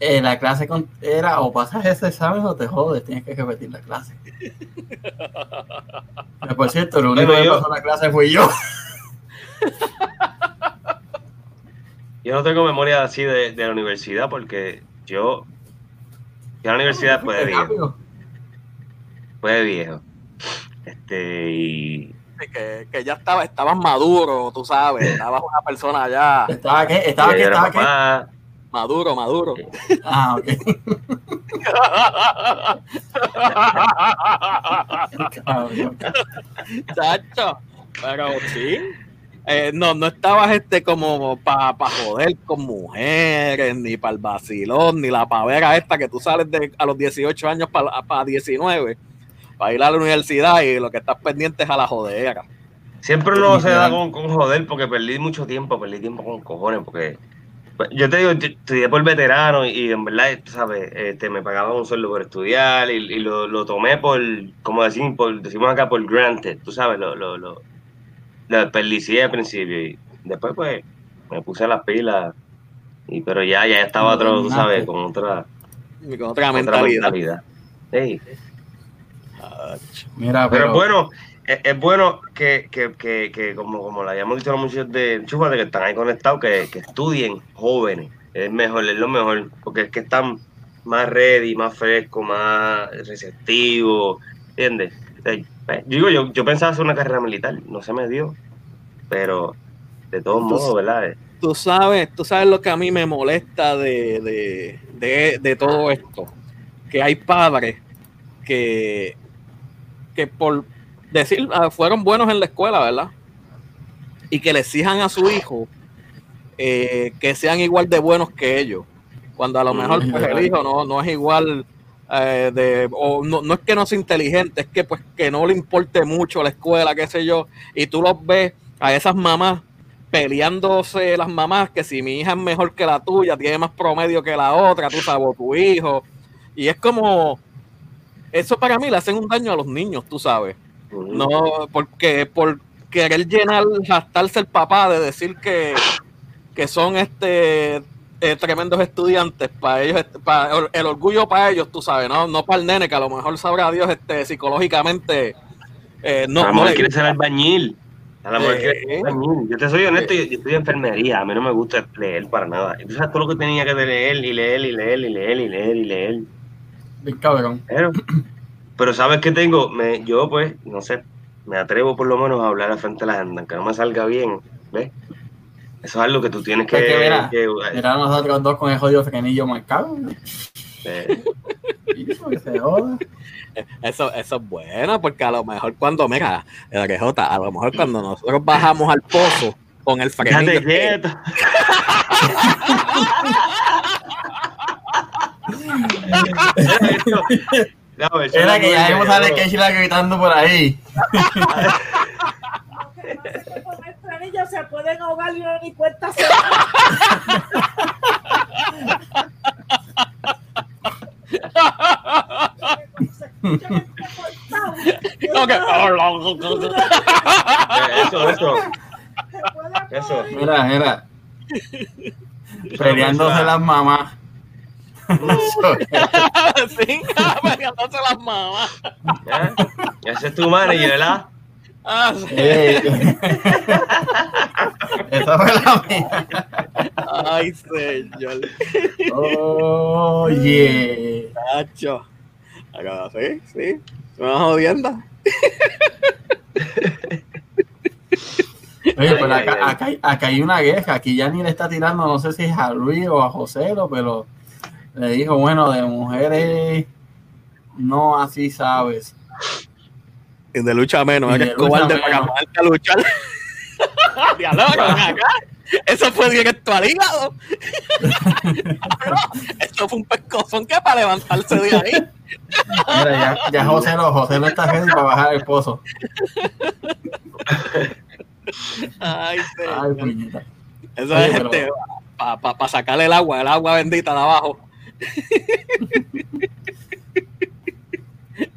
eh, la clase con- era o pasas ese examen o te jodes, tienes que repetir la clase. Pero, por cierto, lo único que pasó en la clase fui yo. Yo no tengo memoria así de, de la universidad porque yo. Yo a la universidad fue de viejo. Fue de viejo. Este, y. Que, que ya estaba, estabas maduro, tú sabes. Estabas una persona ya ¿Estaba qué? ¿Estaba qué? ¿Estaba qué? maduro, maduro. Ah, ok. Chacho. Pero sí. Eh, no, no estabas este como para pa joder con mujeres, ni para el vacilón, ni la pavera esta que tú sales de, a los 18 años para 19, para ir a la universidad y lo que estás pendiente es a la jodera. Siempre uno se da con, con joder porque perdí mucho tiempo, perdí tiempo con cojones, porque pues, yo te digo, yo estudié por veterano y, y en verdad, tú sabes, este, me pagaban un sueldo por estudiar y, y lo, lo tomé por, como decimos, por, decimos acá, por granted, tú sabes, lo, lo, lo, lo desperdicié al principio y después pues me puse las pilas, y, pero ya, ya estaba otro, tú sabes, con otra, con otra otra mentalidad. mentalidad. Mira, Pero pero, es bueno, es, es bueno que, que, que, que como, como le habíamos dicho a los muchachos de Chúpate que están ahí conectados, que, que estudien jóvenes. Es mejor, es lo mejor, porque es que están más ready, más frescos, más receptivos, ¿entiendes? O sea, pues, yo digo, yo, yo pensaba hacer una carrera militar, no se me dio, pero de todos modos, ¿verdad? Tú sabes, tú sabes lo que a mí me molesta de, de, de, de todo esto. Que hay padres que, que por decir, ah, fueron buenos en la escuela, ¿verdad? Y que le exijan a su hijo eh, que sean igual de buenos que ellos. Cuando a lo mejor pues, el hijo no, no es igual eh, de, o no, no es que no sea inteligente, es que pues que no le importe mucho la escuela, qué sé yo, y tú los ves a esas mamás peleándose las mamás, que si mi hija es mejor que la tuya, tiene más promedio que la otra, tú sabes, tu hijo, y es como, eso para mí le hacen un daño a los niños, tú sabes, no, porque por querer llenar, gastarse el papá de decir que, que son este eh, tremendos estudiantes, para ellos, este, para el, orgullo para ellos, tú sabes, no, no para el nene, que a lo mejor sabrá Dios este psicológicamente eh, no, a lo mejor quiere ser albañil. A lo mejor Eh, quiere ser albañil. Yo te soy honesto, yo, yo estudio enfermería, a mí no me gusta leer para nada. Sabes todo lo que tenía que leer y leer y leer y leer y leer y leer. Bien cabrón. Pero, pero sabes que tengo, me, yo pues, no sé, me atrevo por lo menos a hablar al frente de la gente, aunque no me salga bien, ¿ves? Eso es algo que tú tienes que... Que mira, que- Mira nosotros dos con el jodido frenillo marcado. eh. Eso, eso es bueno, porque a lo mejor cuando, mira, el RJ, a lo mejor cuando nosotros bajamos al pozo con el frenillo. [LAUGHS] [LAUGHS] No, Era que ya vimos a bueno. que la gritando por ahí. Con frenillo se pueden ahogar y no ni cuenta se Eh, Eso, eso. Eso. Mira, mira. Peleándose las mamás. Sí, [LAUGHS] peleándose [LAUGHS] las mamás. ¿eh? Ese es tu manager, ¿verdad? Ah, sí. Esa fue la mía. Ay, señor. Oye. Cacho. Acá, sí, sí. Una jodienda. Oye, pero acá, acá, hay- acá hay una queja. Aquí ya ni le está tirando, no sé si es a Luis o a Joselo, pero le dijo, bueno, de mujeres no así sabes. Y de lucha menos, eres cobarde para menos. ponerte a luchar. [LAUGHS] Diálogo, ven acá. Eso fue directo al hígado. [LAUGHS] Esto fue un pescozón que para levantarse de ahí. Mira, ya, ya Joselo, Joselo está ready para bajar el pozo. Ay, Ay, puñeta. Eso Oye, es pero- este, para sacarle el agua, el agua bendita de abajo.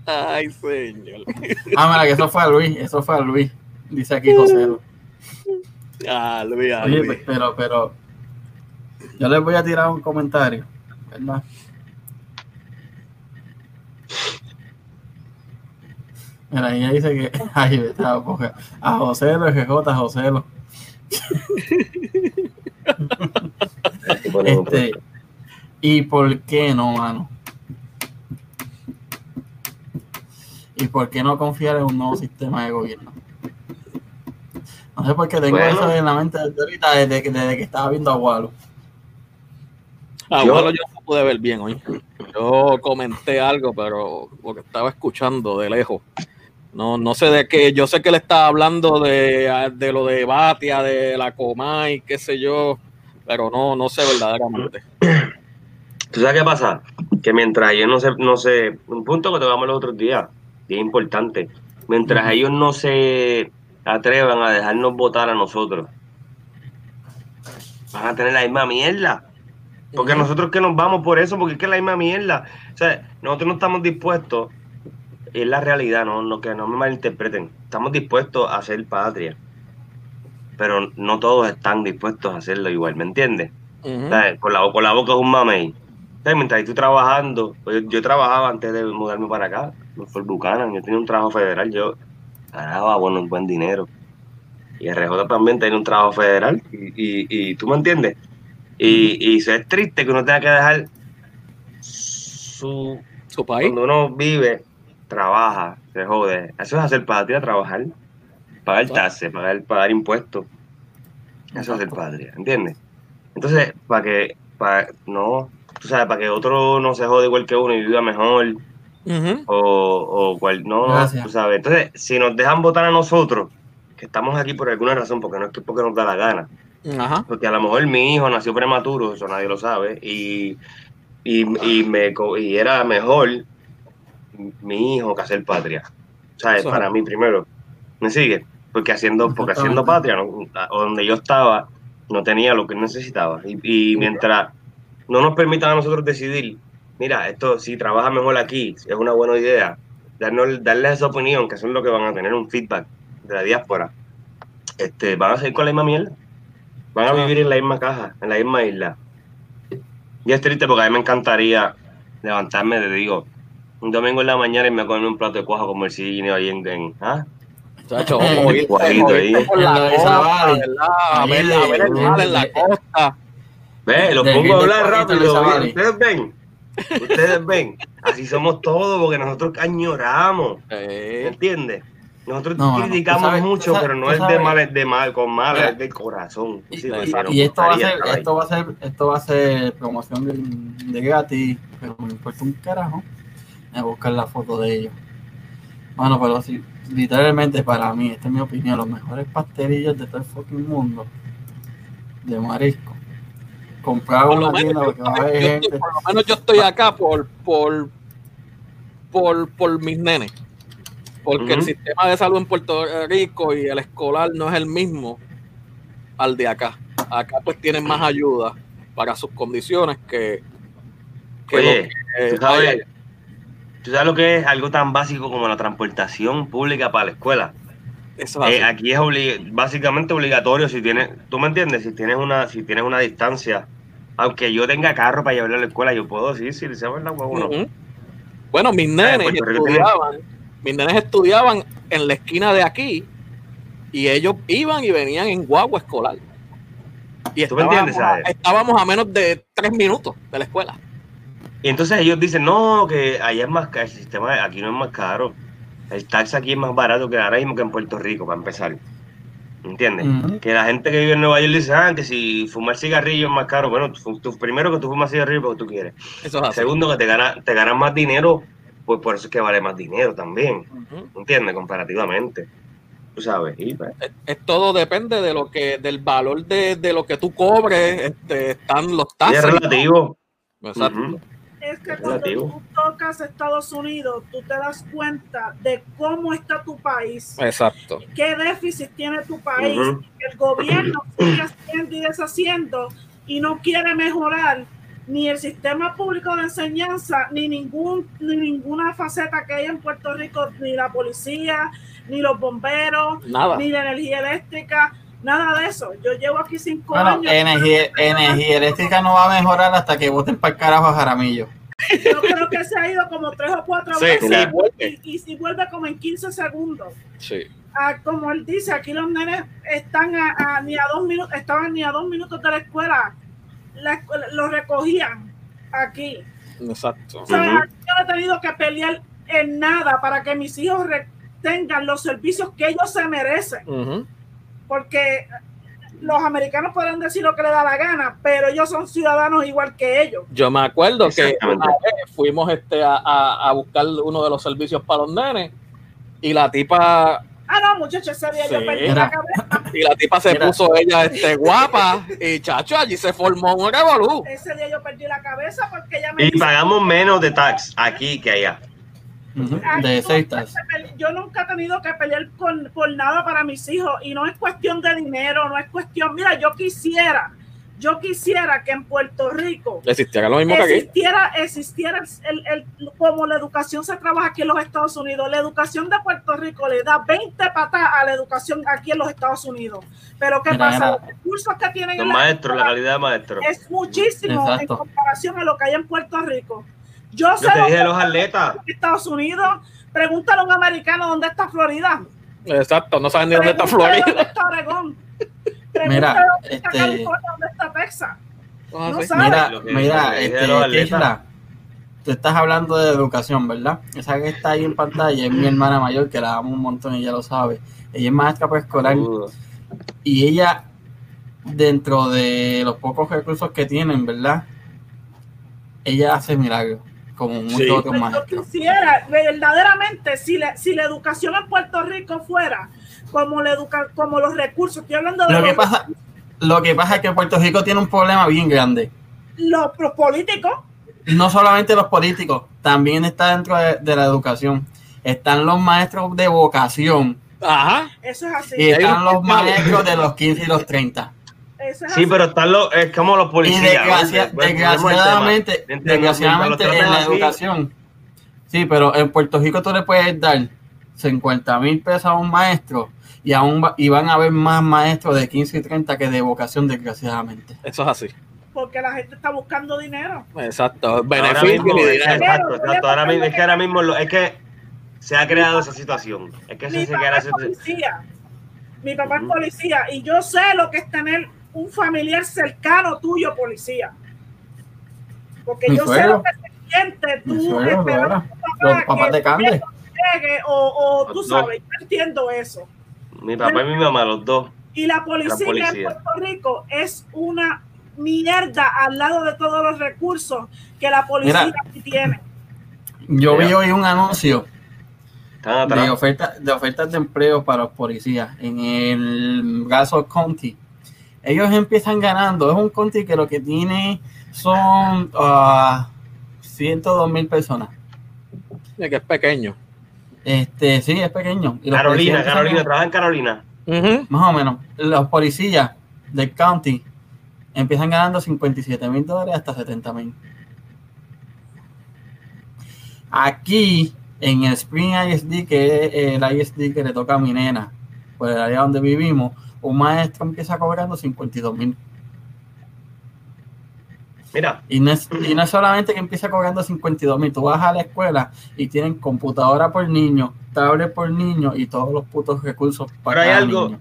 Ay, señor. Ah, mira, que eso fue a Luis, eso fue a Luis. Dice aquí Joselo. [LAUGHS] Ah, Luis, ah, Oye, Luis. pe- pero, pero, yo les voy a tirar un comentario, ¿verdad? Mira, ella dice que, [LAUGHS] ay, está, porque a Joselo, el GJ, Joselo. [LAUGHS] Este, ¿y por qué no, mano? ¿Y por qué no confiar en un nuevo sistema de gobierno? No sé por qué tengo Bueno. eso en la mente desde ahorita, desde, que- desde que estaba viendo a Walo. Ah, Yo- bueno, yo no pude ver bien hoy. Yo comenté algo, pero porque estaba escuchando de lejos. No, no sé de qué. Yo sé que le estaba hablando de, de lo de Batia, de la Comay, qué sé yo, pero no, no sé verdaderamente. [CLEARS THROAT] ¿Tú sabes qué pasa? Que mientras ellos no se, no se, un punto que tocamos los otros días, y es importante, mientras ellos no se atrevan a dejarnos votar a nosotros, van a tener la misma mierda. Porque nosotros que nos vamos por eso, porque es que es la misma mierda. O sea, nosotros no estamos dispuestos, es la realidad, no, no que no me malinterpreten, estamos dispuestos a hacer patria. Pero no todos están dispuestos a hacerlo igual, ¿me entiendes? Con, la, con la boca es un mamey. Mientras estoy trabajando, pues yo, yo trabajaba antes de mudarme para acá, en Fort Buchanan, yo tenía un trabajo federal, yo ganaba bueno, buen dinero. Y RJ también tenía un trabajo federal, y, y, y tú me entiendes. Y, y eso es triste que uno tenga que dejar su. Su país. Cuando uno vive, trabaja, se jode. Eso es hacer patria, trabajar, pagar taxes, pagar, pagar impuestos. Eso es hacer patria, ¿entiendes? Entonces, para que, para, no, tú sabes, para que otro no se jode igual que uno y viva mejor, o, o cual, no, no, Gracias. tú sabes. Entonces, si nos dejan votar a nosotros, que estamos aquí por alguna razón, porque no es que porque nos da la gana, Ajá. porque a lo mejor mi hijo nació prematuro, eso nadie lo sabe, y, y, y me, co- y era mejor mi hijo que hacer patria. ¿Sabes? Eso. Para mí primero. ¿Me sigue? Porque haciendo, porque haciendo patria, ¿no? donde yo estaba, no tenía lo que necesitaba. Y, y mientras no nos permitan a nosotros decidir, mira, esto si trabaja mejor aquí, es una buena idea, darnos, darles esa opinión, que son lo que van a tener un feedback de la diáspora, este, van a seguir con la misma mierda. Van a vivir en la misma caja, en la misma isla. Y es triste porque a mí me encantaría levantarme, te digo, un domingo en la mañana y me comer un plato de cuajo como el cine ahí en, en- ¿ah? Chacho, ahí. por la la costa. Ve, los De- pongo a hablar rápido. Ustedes ven. Ustedes ven. Así somos todos porque nosotros añoramos. ¿Me entiendes? Nosotros No, criticamos sabes- mucho, sabes- pero no es de mal, es de mal, con mal, es del corazón. Y, Sí, y- porque nos y esto va a ser, esto va a ser, esto va a ser promoción de, de gratis, pero me importa un carajo. a buscar la foto de ellos. Bueno, pero sí, literalmente para mí, esta es mi opinión, los mejores pastelillos de todo el fucking mundo de marisco. Comprar Por lo una tienda porque estoy- por lo menos yo estoy acá por, por, por, por mis nenes. Porque el sistema de salud en Puerto Rico y el escolar no es el mismo al de acá. Acá pues tienen más ayuda para sus condiciones que, que lo Oye, que ¿tú sabes. ¿tú sabes lo que es algo tan básico como la transportación pública para la escuela? Eso Eh, aquí es básicamente obligatorio si tienes, tú me entiendes, si tienes una, si tienes una distancia, aunque yo tenga carro para llevarlo a la escuela, yo puedo decir si se va la huevo no. Ujú. Bueno, mis nenes Rico tiene- estudiaban, mis nenes estudiaban en la esquina de aquí y ellos iban y venían en guagua escolar. Y ¿Tú me estábamos, entiendes, a, estábamos a menos de tres minutos de la escuela. Y entonces ellos dicen, no, que allá es más caro, el sistema aquí no es más caro. El tax aquí es más barato que ahora mismo que en Puerto Rico, para empezar. ¿Entiendes? Que la gente que vive en Nueva York dice, ah, que si fumar cigarrillo es más caro. Bueno, tú, tú- primero que tú fumas cigarrillo porque tú quieres. Eso es así. Segundo, que te ganas te ganas más dinero, pues por eso es que vale más dinero también. Ujú. ¿Entiendes? Comparativamente. Tú sabes. Y, pues, Es, es todo depende de lo que, del valor de, de lo que tú cobres, este, están los y es relativo. Exacto. Es que cuando Relativo. tú tocas Estados Unidos, tú te das cuenta de cómo está tu país, Exacto. qué déficit tiene tu país. El gobierno sigue haciendo y deshaciendo y no quiere mejorar ni el sistema público de enseñanza, ni, ningún, ni ninguna faceta que hay en Puerto Rico, ni la policía, ni los bomberos, Nada. ni la energía eléctrica, nada de eso. Yo llevo aquí cinco Bueno, años. energía, energía eléctrica no va a mejorar hasta que voten para el carajo a Jaramillo. Yo creo que se ha ido como tres o cuatro Sí, veces. sí, vuelve. y, y si vuelve como en 15 segundos. Sí. Ah, como él dice, aquí los nenes están a, a- ni a dos minutos, estaban ni a dos minutos de la escuela. La escuela- los recogían aquí. Exacto. ¿Sabes? Ujú. Aquí yo no he tenido que pelear en nada para que mis hijos tengan los servicios que ellos se merecen. Ujú. Porque los americanos pueden decir lo que les da la gana, pero ellos son ciudadanos igual que ellos. Yo me acuerdo que una vez fuimos este, a, a- a buscar uno de los servicios para los nenes y la tipa Ah, no, muchachos, ese día yo perdí la cabeza. y la tipa se puso ella este guapa y chacho allí se formó un revolú. Ese día yo perdí la cabeza porque ella me Y dice, pagamos menos de tax aquí que allá. De pele- Yo nunca he tenido que pelear con, por nada para mis hijos y no es cuestión de dinero, no es cuestión, mira, yo quisiera, yo quisiera que en Puerto Rico Existiera lo mismo que aquí. existiera, existiera el, el- como la educación se trabaja aquí en los Estados Unidos. La educación de Puerto Rico le da 20 patas a la educación aquí en los Estados Unidos. Pero ¿qué Mira, pasa? mira. Los recursos que tienen Los maestros, la calidad de maestros. es muchísimo en comparación a lo que hay en Puerto Rico. Yo sé te dije los atletas. Estados Unidos. Pregúntale a un americano dónde está Florida. Exacto, no saben ni dónde está Pregúntale Florida. ¿Dónde está Oregón? Pregúntale Mira, dónde está este- California, dónde está Texas. Ah, No. Mira, mira, este, tú estás hablando de educación, ¿verdad? Esa que está ahí en pantalla es mi hermana mayor, que la amo un montón y ella lo sabe. Ella es maestra preescolar Uh, y ella, dentro de los pocos recursos que tienen, ¿verdad? Ella hace milagros, como muchos Sí. otros Pues yo maestros. quisiera, verdaderamente, si la, si la educación en Puerto Rico fuera como, la educa como los recursos, estoy hablando de Lo que pasa, lo que pasa es que Puerto Rico tiene un problema bien grande. los- los políticos, no solamente los políticos, también está dentro de, de la educación. Están los maestros de vocación Ajá. eso es así. y están los maestros de los 15 y los 30. Eso es Sí, así. pero están los, es como los Y policías. tema. desgraciadamente, desgraciadamente en la así, educación, sí, pero en Puerto Rico tú le puedes dar 50 mil pesos a un maestro y, aún va- y van a haber más maestros de 15 y 30 que de vocación, desgraciadamente. Eso es así. porque la gente está buscando dinero. Exacto. Ahora Beneficio mismo, y es- dinero. exacto, exacto. Ahora mismo, es que ahora mismo lo- es que se ha creado esa situación. Es que Mi se, se papá es esa policía. Mi papá es policía y yo sé lo que es tener un familiar cercano tuyo policía. Porque Mi yo sé lo que se siente tú suegro, esperando papá Los papás que de Cande. llegue o, o tú No. sabes, yo entiendo eso. Mi papá y mi mamá, los dos. Y la policía, policía. en Puerto Rico es una mierda al lado de todos los recursos que la policía Mira. tiene. Yo vi hoy un anuncio de, oferta, de ofertas de empleo para los policías en el Gaso County. Ellos empiezan ganando. Es un county que lo que tiene son ah, 102 mil personas. De que es pequeño. Este, sí, es pequeño. Y Carolina, Carolina, trabaja en Carolina. Más o menos. Los policías del county empiezan ganando 57 mil dólares hasta 70 mil. Aquí, en el Spring ISD, que es el ISD que le toca a mi nena, por el área donde vivimos, un maestro empieza cobrando 52 mil. Mira, Y no, es, y no es solamente que empieza cobrando 52 mil, tú vas a la escuela y tienen computadora por niño, tablet por niño y todos los putos recursos para Pero hay cada algo- niño.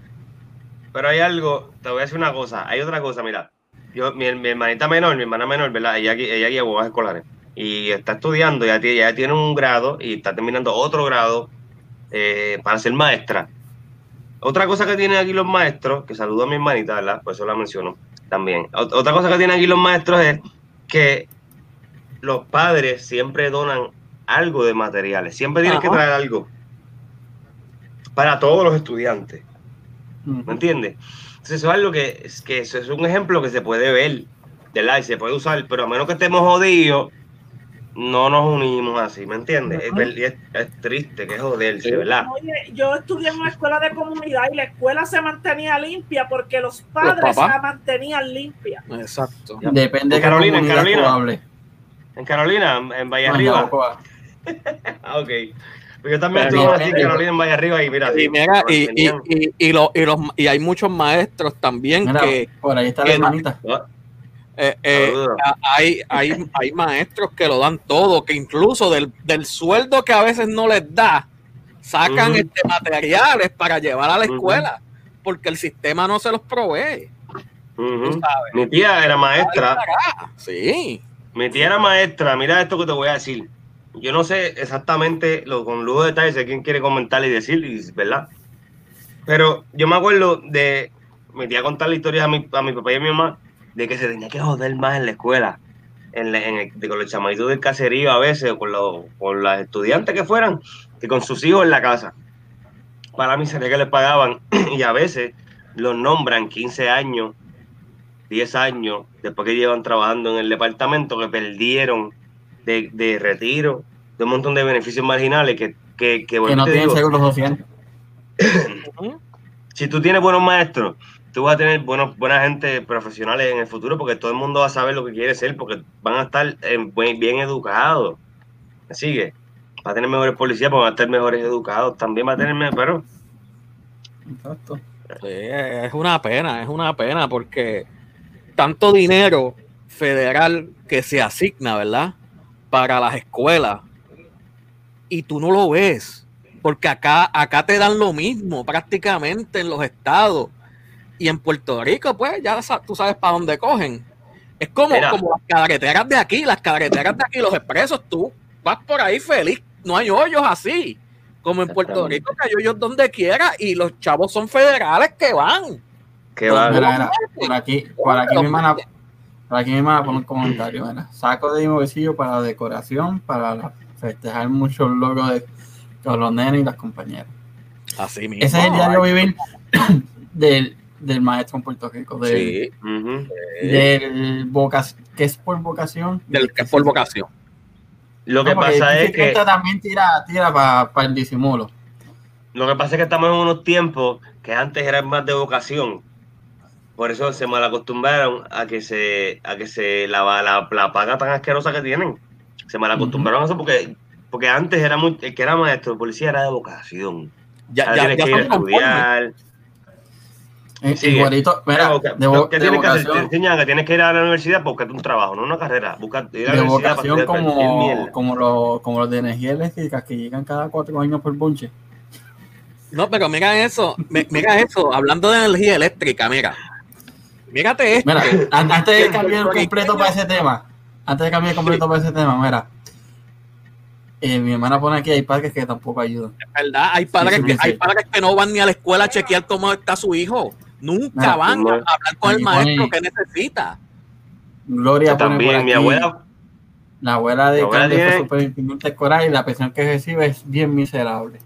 pero hay algo, te voy a decir una cosa, hay otra cosa, mira. Yo, mi, mi hermanita menor, mi hermana menor, ¿verdad? Ella, ella guía escolares y está estudiando, ya tiene, ya tiene un grado y está terminando otro grado eh, para ser maestra. Otra cosa que tienen aquí los maestros, que saludo a mi hermanita, ¿verdad? Por eso la menciono también. Ot- Otra cosa que tienen aquí los maestros es que los padres siempre donan algo de materiales, siempre tienen que traer algo para todos los estudiantes. ¿Me entiendes? Entonces, eso es algo que, es que eso es un ejemplo que se puede ver, ¿verdad? Y se puede usar, pero a menos que estemos jodidos, no nos unimos así, ¿me entiendes? Es, triste, que es joderse, Sí. ¿verdad? Oye, yo estudié en una escuela de comunidad y la escuela se mantenía limpia porque los padres la mantenían limpia. Exacto. Depende de En Carolina, en Carolina. En Carolina, en- Valle No, Arriba. Ah, [LAUGHS] ok. Pues yo también estuve aquí en. Carolina, en Valle Arriba, y mira, Y, mira, y, y, y, y, lo- y los, y hay muchos maestros también Mira, que por ahí está la hermanita. Eh, eh, hay, hay, hay maestros que lo dan todo, que incluso del, del sueldo que a veces no les da, sacan este, materiales para llevar a la escuela, porque el sistema no se los provee. Sabes. Mi tía era maestra. Sí. Mi tía era maestra, mira esto que te voy a decir. Yo no sé exactamente lo con lujo de detalles de quién quiere comentar y decir, ¿verdad? Pero yo me acuerdo de mi tía contarle historias a mi, a mi papá y a mi mamá de que se tenía que joder más en la escuela, en, la- en el- de con los chamaditos del caserío a veces, o con los, con las estudiantes que fueran, que con sus hijos en la casa. Para mí sería que les pagaban [CLEARS THROAT] y a veces los nombran 15 años 10 años después que llevan trabajando en el departamento que perdieron de, de retiro, de un montón de beneficios marginales que, que, que, que no tienen digo, seguro social. [CLEARS THROAT] Si tú tienes buenos maestros, tú vas a tener buenos, buena gente profesionales en el futuro porque todo el mundo va a saber lo que quiere ser porque van a estar buen- bien educados. ¿Me sigue? Va a tener mejores policías, porque van a estar mejores educados. También va a tener, me- pero Exacto. Sí, es una pena, es una pena porque tanto dinero federal que se asigna, ¿verdad? Para las escuelas y tú no lo ves, porque acá, acá te dan lo mismo prácticamente en los estados y en Puerto Rico, pues ya tú sabes para dónde cogen. Es como, Mira. como las carreteras de aquí, las carreteras de aquí, los expresos, tú vas por ahí feliz, no hay hoyos así. Como en Puerto. Rico, que hay hoyos donde quiera y los chavos son federales que van. que va Mira, mira, por aquí, por aquí mi hermana, por aquí mi hermana pone un comentario, mira, saco de mi bolsillo para la decoración, para festejar muchos logros de con los nenes y las compañeras. Así mismo. Ese es el diario ay, vivir [COUGHS] del, del maestro en Puerto Rico, del, Sí, Ujú. del vocas, que es por vocación. del que es por vocación. Lo que No, porque pasa es que 50 también tira, tira para el disimulo. Lo que pasa es que estamos en unos tiempos que antes eran más de vocación. Por eso se mal acostumbraron a que se, a que se la, la, la paga tan asquerosa que tienen. Se mal acostumbraron a eso porque, porque antes era muy, el que era maestro de policía era de vocación. Ya, Ahora ya, tienes ya que ir a estudiar. Eh, Sigue. Igualito, mira, Era voca- de, vo- ¿Qué de tienes que hacer? Te vocación, enseñan que tienes que ir a la universidad porque es un trabajo, no una carrera. Busca, ir a la de universidad vocación para como, como, los, como los de energía eléctrica que llegan cada cuatro años por bunche. No, pero mira eso, mi- mira eso, hablando de energía eléctrica, mira. Mírate esto. Mira, an- antes de el cambiar puertorriqueño- completo para ese tema, antes de cambiar completo para ese tema, mira, eh, mi hermana pone aquí, hay padres que tampoco ayudan. ¿Verdad? Hay padres, sí, que, hay padres que no van ni a la escuela a chequear cómo está su hijo. Nunca Mira, van a hablar con el maestro pone- que necesita. Gloria pone por también, mi abuela, La abuela de fue tiene- superintendente escolar y la pensión que recibe es bien miserable.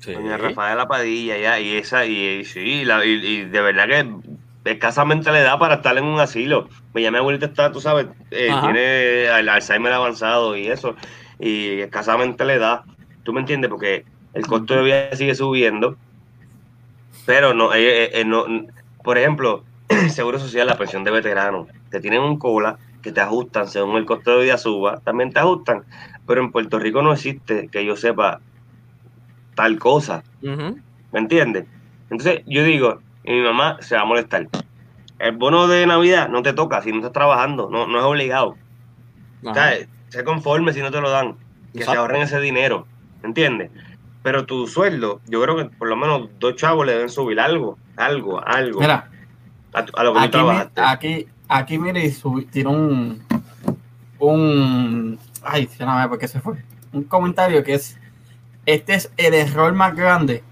Sí. Doña Rafaela Padilla, ya, y esa, y, y sí, la- y, y de verdad que escasamente le da para estar en un asilo. Pues ya mi abuelita está, tú sabes, eh, tiene el Alzheimer avanzado y eso, y escasamente le da. ¿Tú me entiendes? Porque el costo de vida sigue subiendo, pero no, eh, eh, eh, no por ejemplo, el [CLEARS THROAT] Seguro Social, la pensión de veteranos, te tienen un cola que te ajustan según el costo de vida suba, también te ajustan, pero en Puerto Rico no existe, que yo sepa, tal cosa. ¿Me entiendes? Entonces yo digo, y mi mamá se va a molestar. El bono de Navidad no te toca si no estás trabajando, no, no es obligado. O sea, sé conforme si no te lo dan, que se ahorren ese dinero, ¿me entiendes? Pero tu sueldo, yo creo que por lo menos dos chavos le deben subir algo, algo, algo Mira, a, lo que tú aquí, mi- trabajaste. aquí, aquí mire, tiró un, un, ay, se no me por qué se fue, un comentario que es, este es el error más grande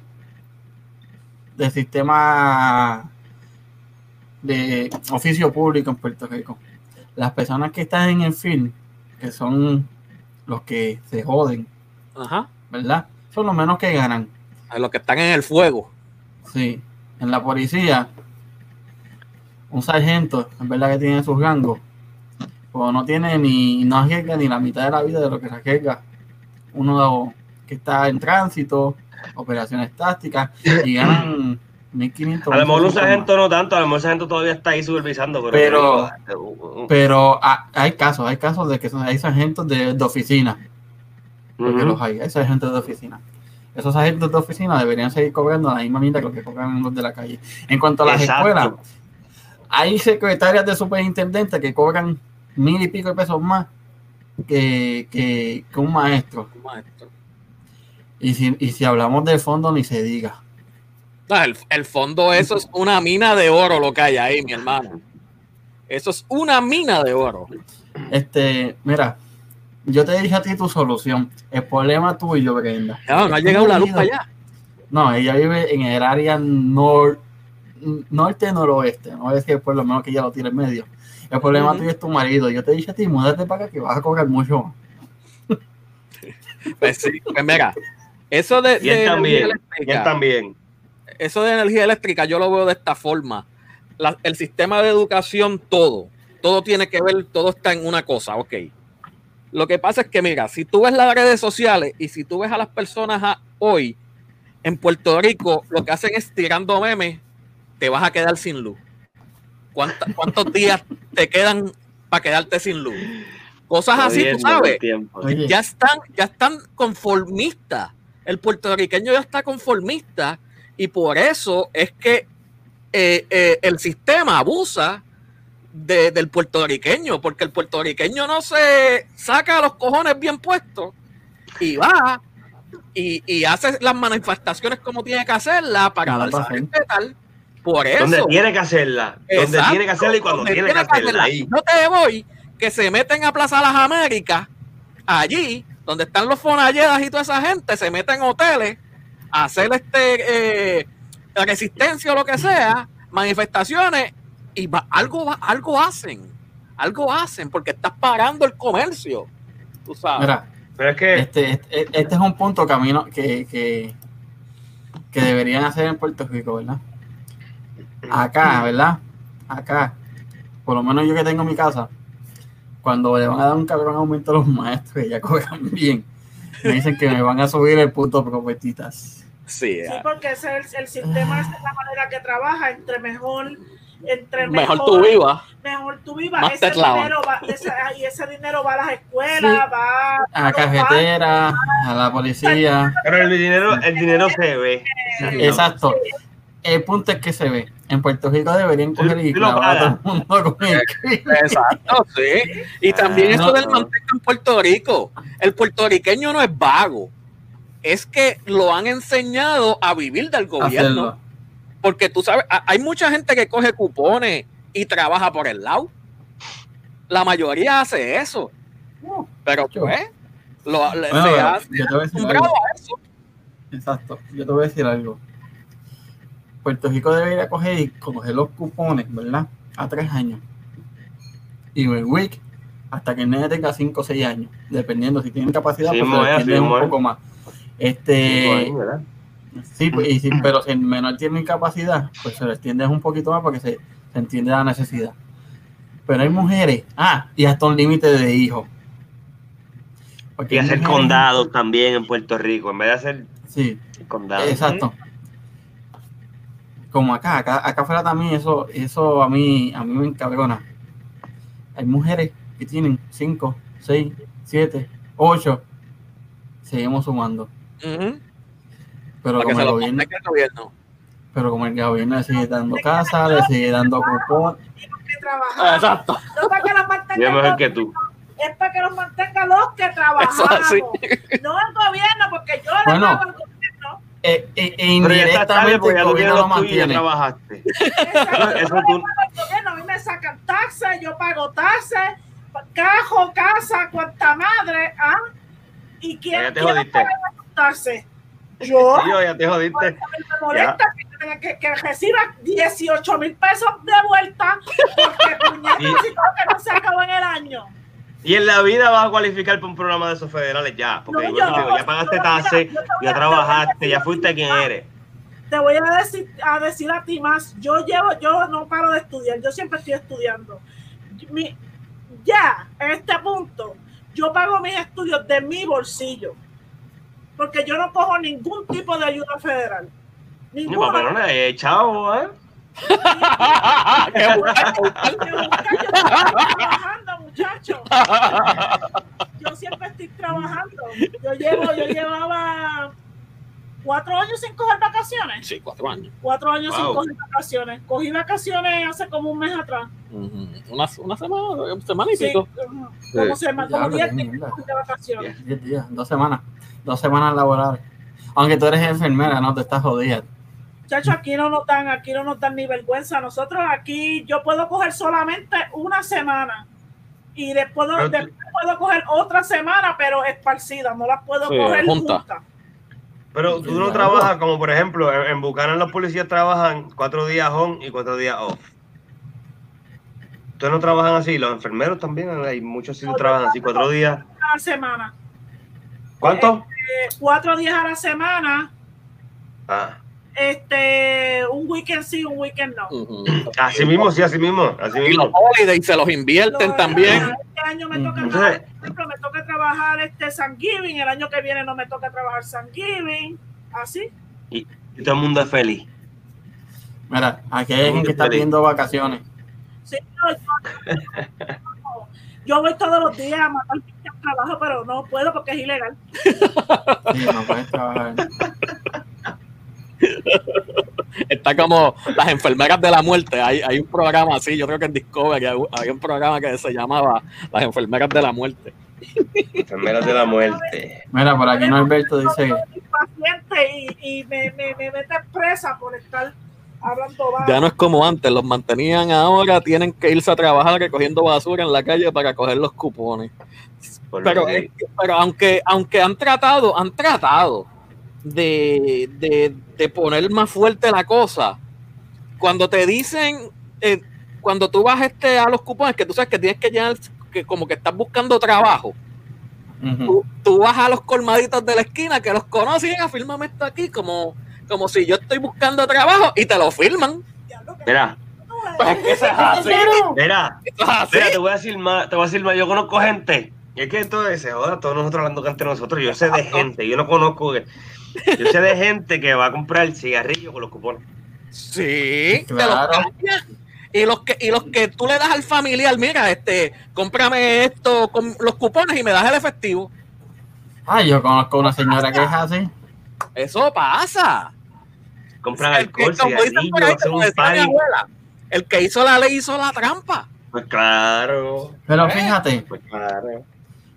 del sistema de oficio público en Puerto Rico. Las personas que están en el film, que son los que se joden, Ajá. ¿verdad? Son los menos que ganan. A Los que están en el fuego. Sí, en la policía, un sargento, en verdad que tiene sus rangos, pues no tiene ni, no arriesga ni la mitad de la vida de lo que se arriesga uno que está en tránsito, operaciones tácticas, y ganan 1500. A lo mejor un 1500 más. sargento no tanto, a lo mejor un sargento todavía está ahí supervisando, pero, Pero- ah, hay casos, hay casos de que son, hay sargentos de, de oficina, porque los hay, hay sargentos de oficina. Esos sargentos de oficina deberían seguir cobrando la misma mitad que lo que cobran los de la calle. En cuanto a las Exacto. escuelas, hay secretarias de superintendente que cobran mil y pico de pesos más que, que, que un maestro. Maestro. Y si, y si hablamos del fondo, ni se diga. No, el, el fondo, eso es una mina de oro lo que hay ahí, mi hermano. Eso es una mina de oro. Este, mira, yo te dije a ti tu solución. El problema tuyo, Brenda. No, no ha Tú llegado la luz para allá. No, ella vive en el área nor, norte-noroeste. No voy a decir por lo menos que ella lo tiene en medio. El problema Ujú. tuyo es tu marido. Yo te dije a ti, múdate para acá que vas a cobrar mucho más. Pues sí, pues mira, eso de, Y él de energía también, y él también. Eso de energía eléctrica yo lo veo de esta forma. La- el sistema de educación, todo, todo tiene que ver, todo está en una cosa, ok. Lo que pasa es que, mira, si tú ves las redes sociales y si tú ves a las personas a- hoy en Puerto Rico, lo que hacen es tirando memes, te vas a quedar sin luz. ¿Cuánta- ¿Cuántos días te quedan para quedarte sin luz? Cosas así, tú sabes ya están, ya están conformistas. El puertorriqueño ya está conformista y por eso es que eh, eh, el sistema abusa de- del puertorriqueño, porque el puertorriqueño no se saca los cojones bien puestos y va y, y hace las manifestaciones como tiene que hacerlas para darse a respetar. Por eso. Donde tiene que hacerla. Donde tiene que hacerla y cuando tiene que hacerla. Ahí. No te voy, que se meten a Plaza Las Américas, allí, donde están los fonalledas y toda esa gente, se meten en hoteles a hacer este eh, resistencia o lo que sea, manifestaciones, y va- algo, algo hacen, algo hacen, porque estás parando el comercio. Tú sabes. mira, Pero es que este, este, este es un punto camino que, que, que deberían hacer en Puerto Rico, ¿verdad? Acá, ¿verdad? Acá, por lo menos yo que tengo mi casa, cuando le van a dar un cabrón aumento a los maestros, que ya cobran bien, me dicen que me van a subir el punto propetitas. Sí, Sí, ah, porque ese es el, el sistema, esa es la manera que trabaja, entre mejor, entre mejor tú vivas. mejor tú vivas, Más ese dinero va, ese- y ese dinero va a las escuelas, Sí. va A la carretera, a la policía. pero el dinero, el dinero se ve. Exacto. El punto es que se ve. En Puerto Rico deberían coger y Sí, clavar a todo el mundo con el crimen. Exacto, sí. Y también Ah, eso no. del manteca en Puerto Rico. El puertorriqueño no es vago. Es que lo han enseñado a vivir del gobierno. Hacerlo. Porque tú sabes, ha- hay mucha gente que coge cupones y trabaja por el lado. La mayoría hace eso. No, Pero Yo. pues, lo, le- Bueno, se yo ha te voy a decir acostumbrado algo. a eso. Exacto. Yo te voy a decir algo. Puerto Rico debería coger y coger los cupones, ¿verdad? A tres años. Y el WIC hasta que el nene tenga 5 o 6 años, dependiendo si tienen capacidad, Sí, pues se es, sí, un poco más. Este, sí, pues, y si- pero si el menor tiene incapacidad, pues se le extiende un poquito más porque se, se entiende la necesidad. Pero hay mujeres, ah, y hasta un límite de hijos. Porque Y hacer mujeres- condados también en Puerto Rico, en vez de hacer Sí, condados. Exacto. Como acá, acá, acá afuera también eso, eso a mí, a mí me encabrona. Hay mujeres que tienen 5, 6, 7, 8. Seguimos sumando. Ujú. Pero Para que como, el gobierno, el gobierno. pero como el gobierno le sigue dando casa, le sigue dando cupón. trabajar. Exacto. No para que los mantengan mejor los- que tú. es para que los mantengan los que trabajamos. No el gobierno, porque yo le Bueno. pago al gobierno. Eh, eh, e Pero tarde indirectamente porque el gobierno lo mantiene. trabajaste. Exacto, Eso yo le tú- pago al gobierno, a mí me sacan taxes, yo pago taxes, cajo, casa, cuanta madre, ¿ah? ¿Y quién, Ya te quién jodiste. paga taxes? Yo. [LAUGHS] Tío, ya te jodiste. me molesta que, que, que reciba 18 mil pesos de vuelta porque [LAUGHS] puñetas Y- que no se acabó en el año. Y en la vida vas a cualificar para un programa de esos federales ya. Porque No, yo digo, ya pagaste taxes, ya trabajaste, ya fuiste quien eres. Te voy a decir, a decir a ti más, yo llevo, yo no paro de estudiar, yo siempre estoy estudiando. Mi- ya, en este punto, yo pago mis estudios de mi bolsillo, porque yo no cojo ningún tipo de ayuda federal. Ni Ninguna. eh, chavo, ¿eh? Qué bueno. [LAUGHS] Yo estoy trabajando, muchachos. Yo siempre estoy trabajando. Yo llevo, yo llevaba cuatro años sin coger vacaciones. Sí, cuatro años. Cuatro años sin coger vacaciones. Cogí vacaciones hace como un mes atrás. Ujú. Una, una semana, una semana y Sí, pico. como se llama, como diez días de vacaciones. 10 días, dos semanas. Dos semanas laborales. Aunque tú eres enfermera, no te estás jodida. Muchachos, aquí no nos dan, aquí no nos dan ni vergüenza. Nosotros aquí, yo puedo coger solamente una semana. Y después, después puedo coger otra semana, pero esparcida. No las puedo Sí, coger junta. Pero tú no trabajas como, por ejemplo, en, en Buchanan los policías trabajan cuatro días on y cuatro días off. Ustedes no trabajan así, los enfermeros también, hay muchos sitios que trabajan así, cuatro días. a la semana. ¿Cuánto? Eh, cuatro días a la semana, Ah, este, un weekend sí, un weekend no. Así mismo, sí, así mismo, así Y los mismo. holidays se los invierten también. Este año me toca trabajar, por ejemplo, me toca trabajar este Thanksgiving, el año que viene no me toca trabajar Thanksgiving, así. Y todo el mundo es feliz. Mira, aquí hay alguien que está pidiendo vacaciones. Sí, no, yo, yo voy todos los días a matar trabajo, pero no puedo porque es ilegal. Sí, no puedes trabajar. Está como las enfermeras de la muerte. Hay, hay un programa así, yo creo que en Discovery hay, hay un programa que se llamaba Las enfermeras de la muerte. Enfermeras de la muerte. Mira, por aquí dice, Yo soy paciente y, y me, me, me mete presa por estar hablando bajo. Ya no es como antes, los mantenían ahora, tienen que irse a trabajar recogiendo basura en la calle para coger los cupones. Por Pero, pero aunque, aunque han tratado, han tratado de, de, de poner más fuerte la cosa, cuando te dicen, eh, cuando tú vas este, a los cupones, que tú sabes que tienes que llenar, que como que estás buscando trabajo, ujú, tú, tú vas a los colmaditos de la esquina que los conocen, y fírmame esto aquí, como, como si yo estoy buscando trabajo y te lo firman. Mira, tú eres. Pues es que eso es así. [LAUGHS] mira, Eso es así. mira, te voy a decir más, te voy a decir más, yo conozco gente. Y es que esto se joda, todos nosotros hablando que entre nosotros, yo sé de gente, yo no conozco, yo sé de gente que va a comprar cigarrillos con los cupones. Sí, te los. Y los que y los que tú le das al familiar, mira, este, cómprame esto con los cupones y me das el efectivo. Ah, yo conozco una señora que es así. Eso pasa. Compran El que, alcohol, como dicen por ahí, cigarrillos, hacen como un decía mi party. abuela, el que hizo la ley hizo la trampa. Pues claro, Pero Eh. fíjate, pues claro.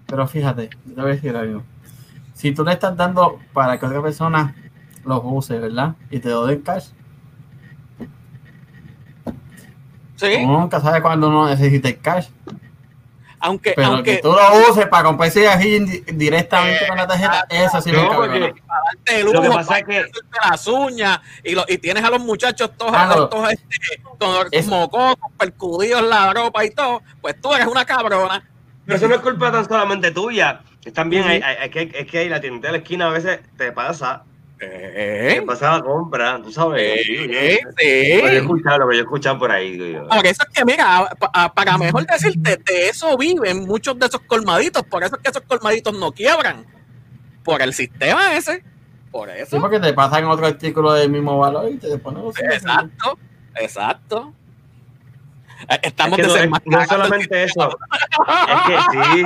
pero fíjate, yo te voy a decir algo. Si tú le estás dando para que otra persona los use, ¿verdad? Y te lo den cash, Sí, uno nunca sabe cuándo uno necesita el cash. aunque, Pero aunque que tú lo uses para comprar indi- directamente con la tarjeta, eso sí No, darte lo que pasa es que las uñas y, lo- y tienes a los muchachos todos, no. todos este, con Es- mocos, percudidos la ropa y todo, pues tú eres una cabrona. Pero eso no es culpa tan solamente tuya. Es también hay, hay- hay que, es que hay la tienda de la esquina a veces te pasa, te Eh, pasa la compra, tú sabes. Sí, yo- eh, Lo que yo he sí. escuchado, lo que yo he escuchado por ahí. digo yo. Por eso es que, mira, para mejor decirte, de eso viven muchos de esos colmaditos. Por eso es que esos colmaditos no quiebran. Por el sistema ese. Por Sí, eso. porque te pasan otro artículo del mismo valor y te ponen los Exacto, exacto. Estamos Es que no, no solamente [LAUGHS] eso. Es que sí.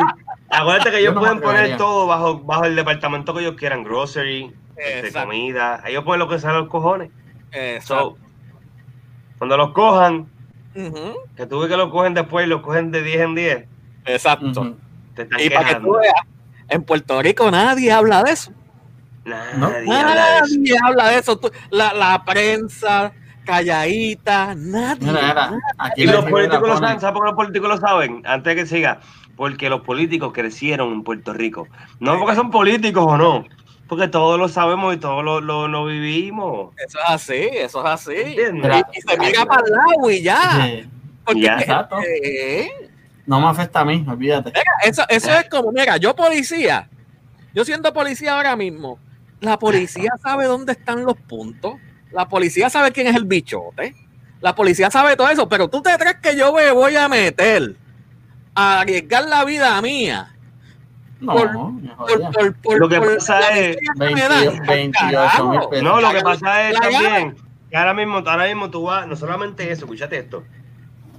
Acuérdate que ellos no pueden poner todo bajo, bajo el departamento que ellos quieran, grocery, este, comida. Ellos ponen lo que sale a los cojones. Exacto. So, cuando los cojan, Ujú, que tú ves que los cogen después y los cogen de 10 en 10, Exacto. Ujú. te están Y para que tú veas, en Puerto Rico nadie habla de eso. Nadie ¿No? habla de eso. Nadie habla de eso. Tú- la, la prensa, calladita, nadie. Mira, mira, aquí Y los políticos lo saben, ¿sabes por qué los políticos lo saben? Antes de que siga, porque los políticos crecieron en Puerto Rico. No porque son políticos o no, porque todos lo sabemos y todos lo, lo, lo vivimos. Eso es así, eso es así. Mira, Y se mira para el lado y ya. Sí, Porque Ya, exacto. eh, No me afecta a mí, olvídate. Mira, eso, eso es como, mira, yo policía, yo siendo policía ahora mismo, la policía sabe dónde están los puntos, la policía sabe quién es el bichote, la policía sabe todo eso, pero tú te crees que yo me voy a meter a arriesgar la vida mía No, por- me por, jodía. por, por- Lo que pasa es miseria que me dan. 22 28 mil Carajo. pesos. No, lo que pasa es también que ahora mismo, ahora mismo tú vas, no solamente eso, escúchate esto.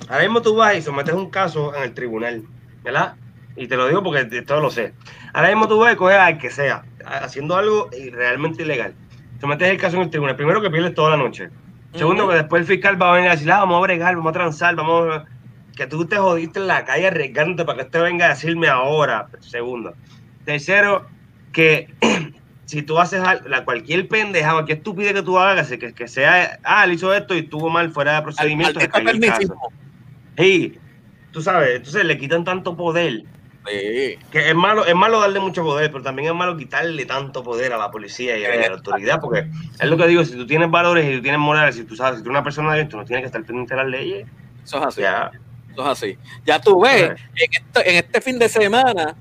Ahora mismo tú vas y sometes un caso en el tribunal, ¿verdad? Y te lo digo porque todo lo sé. Ahora mismo tú vas y coges al que sea, haciendo algo realmente ilegal. Sometes el caso en el tribunal. Primero que pierdes toda la noche. Segundo, que después el fiscal va a venir a decir, ah, vamos a bregar, vamos a transar, vamos a... Que tú te jodiste en la calle arriesgándote para que usted venga a decirme ahora. Segundo. Tercero, que [CLEARS THROAT] si tú haces al- la, cualquier pendeja, cualquier estupidez que tú hagas, que, que sea, ah, él hizo esto y estuvo mal fuera de Al procedimiento, se maldito cayó el caso. Sí, tú sabes, entonces le quitan tanto poder. Sí. Que es malo, es malo darle mucho poder, pero también es malo quitarle tanto poder a la policía y a la autoridad, porque es lo que digo, si tú tienes valores y tú tienes morales, si tú sabes, si tú eres una persona de bien, tú no tienes que estar pendiente de las leyes, Eso es así. ya. Eso es así. Ya tú ves, Sí. en este, en este fin de semana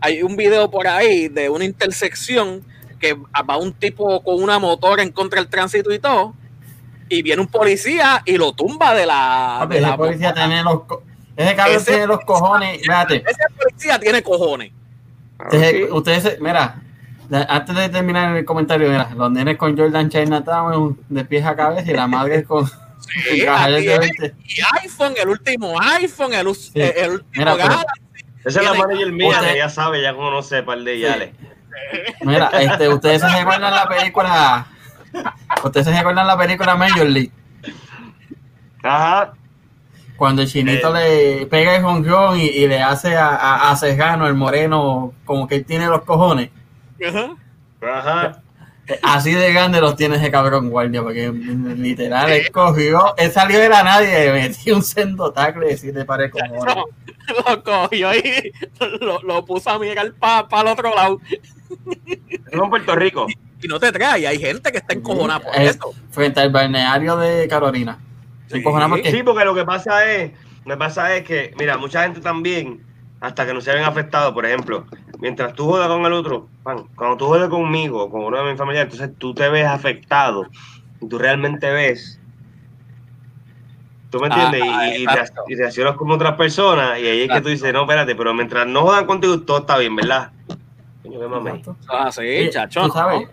hay un video por ahí de una intersección que va un tipo con una motora en contra del tránsito y todo, y viene un policía y lo tumba de la... Papi, de la policía tiene los... Ese cabrón Ese- tiene los cojones. Fíjate, Ese policía tiene cojones. ese- ustedes, mira, antes de terminar el comentario, mira, los nenes con Jordan Chinatown de pies a cabeza y la madre [LAUGHS] con... Sí, [LAUGHS] de es- 20. y iPhone, el último iPhone, el, Sí. el último Mira, pero- Galaxy. Esa es la manager mía, Usted- ya sabe, ya conoce par de yales. [LAUGHS] Mira, este, ustedes se recuerdan la película... Ustedes se recuerdan la película Major League. Ajá. Cuando el chinito le pega el jonjón y, y le hace a, a, a el moreno, como que él tiene los cojones. Ajá. Ajá. Así de grande los tiene ese cabrón guardia, porque literal, él cogió, él salió de la nadie y metió un sendo tackle y así te pare cojones. [LAUGHS] Lo cogió y lo, lo puso a mirar para el otro lado. Es en Puerto Rico. Y no te trae, hay gente que está encojonada por Eh, eso. Frente al balneario de Carolina. Sí. porque Sí, porque lo que pasa es, lo que pasa es que, mira, mucha gente también, hasta que no se ven afectados, por ejemplo, mientras tú jodas con el otro, cuando tú jodas conmigo, con uno de mis familiares, entonces tú te ves afectado y tú realmente ves. ¿Tú me entiendes? Ah, y, y, exacto. te, y te accionas como otras personas y ahí es que tú dices, no, espérate, pero mientras no jodan contigo, todo está bien, ¿verdad? Coño, qué. Ah, sí, Oye, chacho. Tú sabes,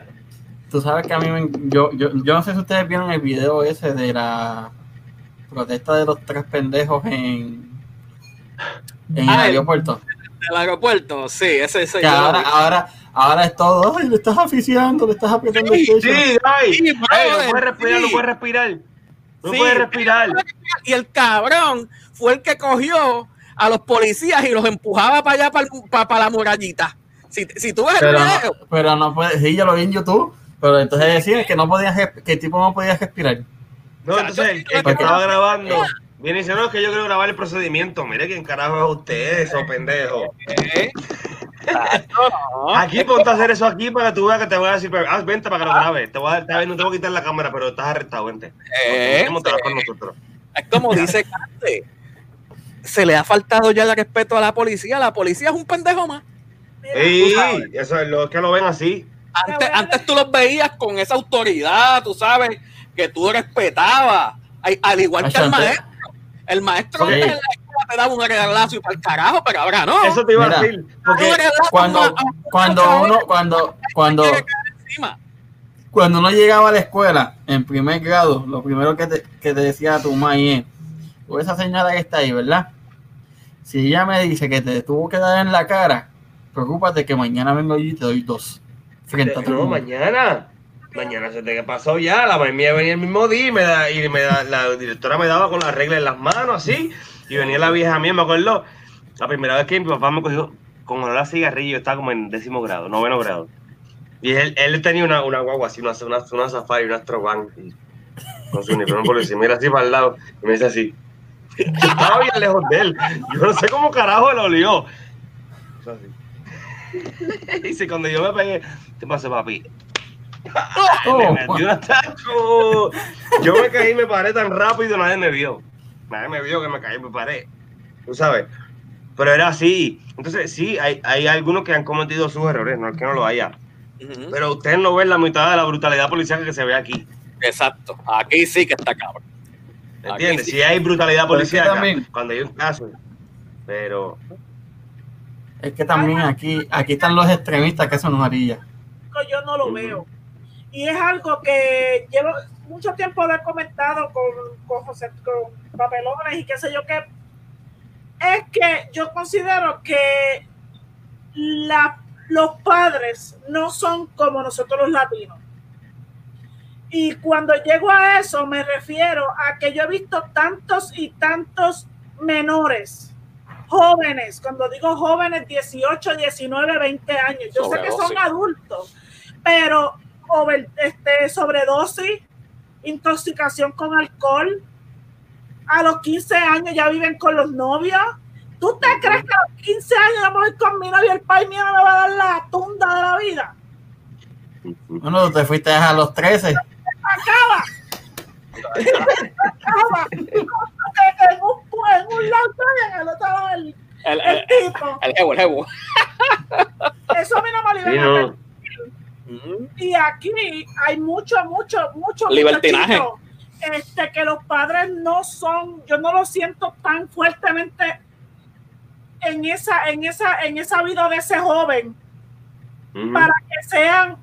tú sabes que a mí me, yo, yo, yo no sé si ustedes vieron el video ese de la protesta de los tres pendejos en, en el Ah, el- aeropuerto. Del aeropuerto, sí, ese, lo ahora, ahora, ahora es todo, ay, le estás aficiando, le estás apretando el pecho. Sí, ay, Sí, ay, no brother, puedes respirar, sí. no puedes respirar. No Sí. puedes respirar. Y el cabrón fue el que cogió a los policías y los empujaba para allá, para, para, la murallita. Si, si tú ves el Pero video, no, pero no puede, sí, yo lo vi en YouTube, pero entonces decían que no podía, res- que el tipo no podía respirar. No, entonces el, el que estaba grabando viene y dice, no, es que yo quiero grabar el procedimiento. Mire quién carajo es usted, esos pendejos. eh, chacho, no. Aquí ponte a hacer eso aquí para que tú veas que te voy a decir, pero, ah, vente para que lo grabes. Te voy a, bien, no te voy a quitar la cámara, pero estás arrestado, vente. Eh, con nosotros. Es como dice Cante. se le ha faltado ya el respeto a la policía. La policía es un pendejo más. Sí, eso es lo que lo ven así. Antes, antes tú los veías con esa autoridad, tú sabes, que tú respetabas. Ay, Al igual que el maestro. El maestro en la escuela te daba un regalazo y para el carajo, pero ahora no. Eso te iba a decir. Porque Cuando, a- cuando uno, cuando, cuando, cuando uno llegaba a la escuela en primer grado, lo primero que te, que te decía tu mamá es, "Tú, esa señora que está ahí, ¿verdad? Si ella me dice que te tuvo que dar en la cara, preocúpate que mañana vengo yo y te doy dos. Frente a todo el no, mundo". mañana. Mañana se te pasó ya. La mamá mía venía el mismo día y, me da, la directora me daba con la regla en las manos así. Y venía la vieja mía, me acuerdo. La primera vez que mi papá me cogió con olor a cigarrillo, estaba como en décimo grado, noveno grado. Y él, él tenía una, una guagua así, una, una, una safari, una astrovan, y con su uniforme policía. Mira así para el lado y me dice así. [LAUGHS] Yo estaba bien lejos de él. Yo no sé cómo carajo él olió. Dice, [LAUGHS] cuando yo me pegué, ¿qué pasó, papi? Oh, Me. Yo me caí y me paré tan rápido, nadie me vio. Nadie me vio que me caí y me paré. Tú sabes. Pero era así. Entonces, sí, hay, hay algunos que han cometido sus errores, no es que no lo haya. Pero ustedes no ven la mitad de la brutalidad policial que se ve aquí. Exacto. Aquí sí que está cabrón. ¿Entiendes? Sí. Si hay brutalidad Pero es que policial también- cuando hay un caso. Pero Es que también aquí, aquí están los extremistas que son varillas. yo no lo veo. Y es algo que llevo mucho tiempo de comentado con, con José, con papelones y qué sé yo qué. Es que yo considero que la, los padres no son como nosotros los latinos. Y cuando llego a eso me refiero a que yo he visto tantos y tantos menores, jóvenes, cuando digo jóvenes, 18, 19, 20 años, yo sé que son adultos, pero over- este, sobredosis, intoxicación con alcohol, a los 15 años ya viven con los novios. ¿Tú te crees que a los 15 años yo me voy con mi novio y el pai mío me va a dar la tunda de la vida? Bueno, tú te fuiste a los 13. acaba. acaba. En un, en un lado en el otro lado el, El, el el, tipo. el el jevo. Eso a mí no me sí, libera. no. Y aquí hay mucho, mucho, mucho Libertinaje. Este, que los padres no son, yo no lo siento tan fuertemente en esa, en esa, en esa vida de ese joven Ujú. para que sean,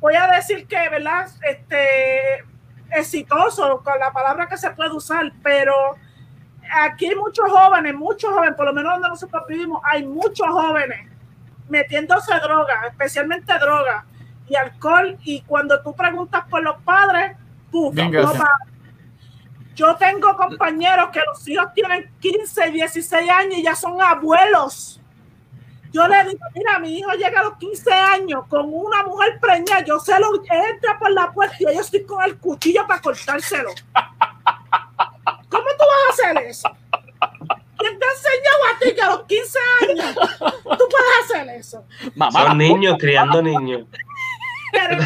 voy a decir que, ¿verdad? Este, exitoso, con la palabra que se puede usar, pero aquí hay muchos jóvenes, muchos jóvenes, por lo menos donde nosotros vivimos, hay muchos jóvenes metiéndose droga, especialmente droga y alcohol, y cuando tú preguntas por los padres, puf, no. Yo tengo compañeros que los hijos tienen 15, 16 años y ya son abuelos. Yo le digo, mira, mi hijo llega a los 15 años con una mujer preñada, yo se lo entra por la puerta y yo estoy con el cuchillo para cortárselo. ¿Cómo tú vas a hacer eso? ¿Quién te enseñó a ti que a los 15 años tú puedes hacer eso? Mamá. Son niños criando niños. Pero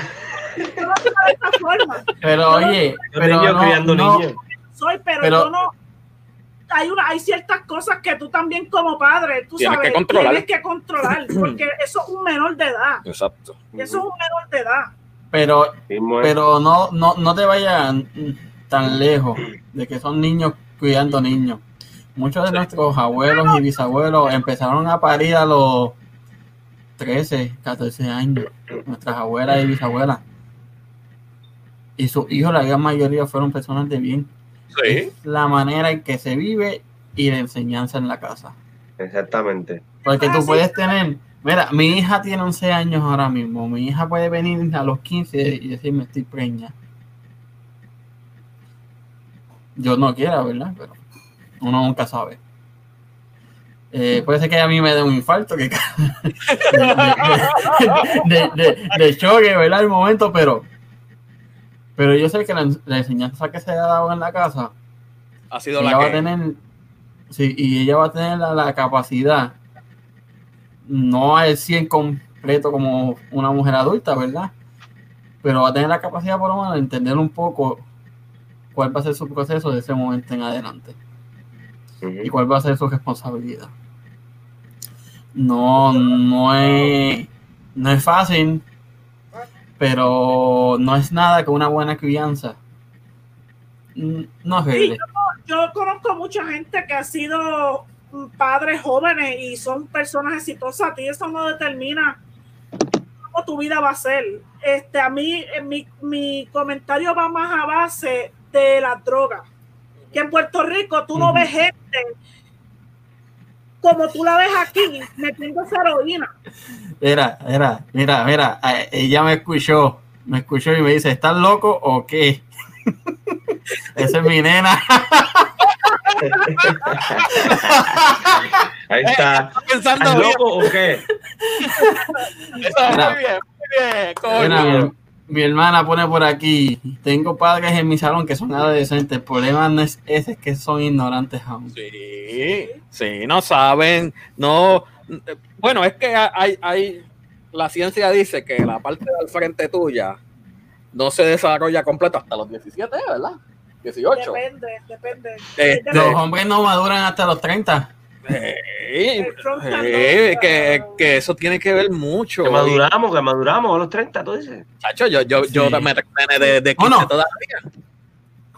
yo no soy de esta forma. Pero oye, Son pero niños no, criando no, niños. Soy, pero, Pero- yo no. Hay, una, hay ciertas cosas que tú también como padre, tú Tienes sabes, que controlar. tienes que controlar, [CLEARS THROAT] porque eso es un menor de edad. Exacto. Eso es un menor de edad. pero, pero no, no, no te vayas tan lejos de que son niños cuidando niños. Muchos de nuestros abuelos y bisabuelos empezaron a parir a los 13, 14 años. Nuestras abuelas y bisabuelas. Y sus hijos, la gran mayoría, fueron personas de bien. Sí. La manera en que se vive y la enseñanza en la casa. Exactamente. Porque Ah, tú puedes tener, mira, mi hija tiene 11 años ahora mismo, mi hija puede venir a los 15 y decirme estoy preña. Yo no quiera, ¿verdad? Pero uno nunca sabe. Eh, puede ser que a mí me dé un infarto, que [LAUGHS] de, de, choque, ¿verdad? El momento, pero pero yo sé que la, la enseñanza que se ha dado en la casa Ha sido la va a que. tener sí, y ella va a tener la, la capacidad no al 100 completo como una mujer adulta, ¿verdad? Pero va a tener la capacidad por lo menos de entender un poco cuál va a ser su proceso de ese momento en adelante. Y cuál va a ser su responsabilidad. No, no es, no es fácil, pero no es nada que una buena crianza. No es Sí, real. yo, yo conozco mucha gente que ha sido padres jóvenes y son personas exitosas. A ti eso no determina cómo tu vida va a ser. Este, a mí, mi, mi comentario va más a base de las drogas. Que en Puerto Rico tú no ves gente como tú la ves aquí, metiendo esa heroína. Mira, mira, mira, mira, eh, ella me escuchó, me escuchó y me dice, ¿estás loco o qué? [LAUGHS] Esa es mi nena. [LAUGHS] Ahí está. ¿Estás pensando ¿Estás bien? loco o qué? Eso, Mira. muy bien, muy bien. Mira, mi, mi hermana pone por aquí, tengo padres en mi salón que son adolescentes, el problema no es ese, es que son ignorantes aún. Sí, sí, no saben, no. Bueno, es que hay, hay, la ciencia dice que la parte del frente tuya no se desarrolla completa hasta los 17, ¿verdad? 18. Depende, depende. Este, Los hombres no maduran hasta los 30. Que, que eso tiene que ver mucho. Que maduramos, que maduramos a los 30, tú dices. Chacho, yo, yo, yo Sí. me de, de 15 ¿O no? todavía.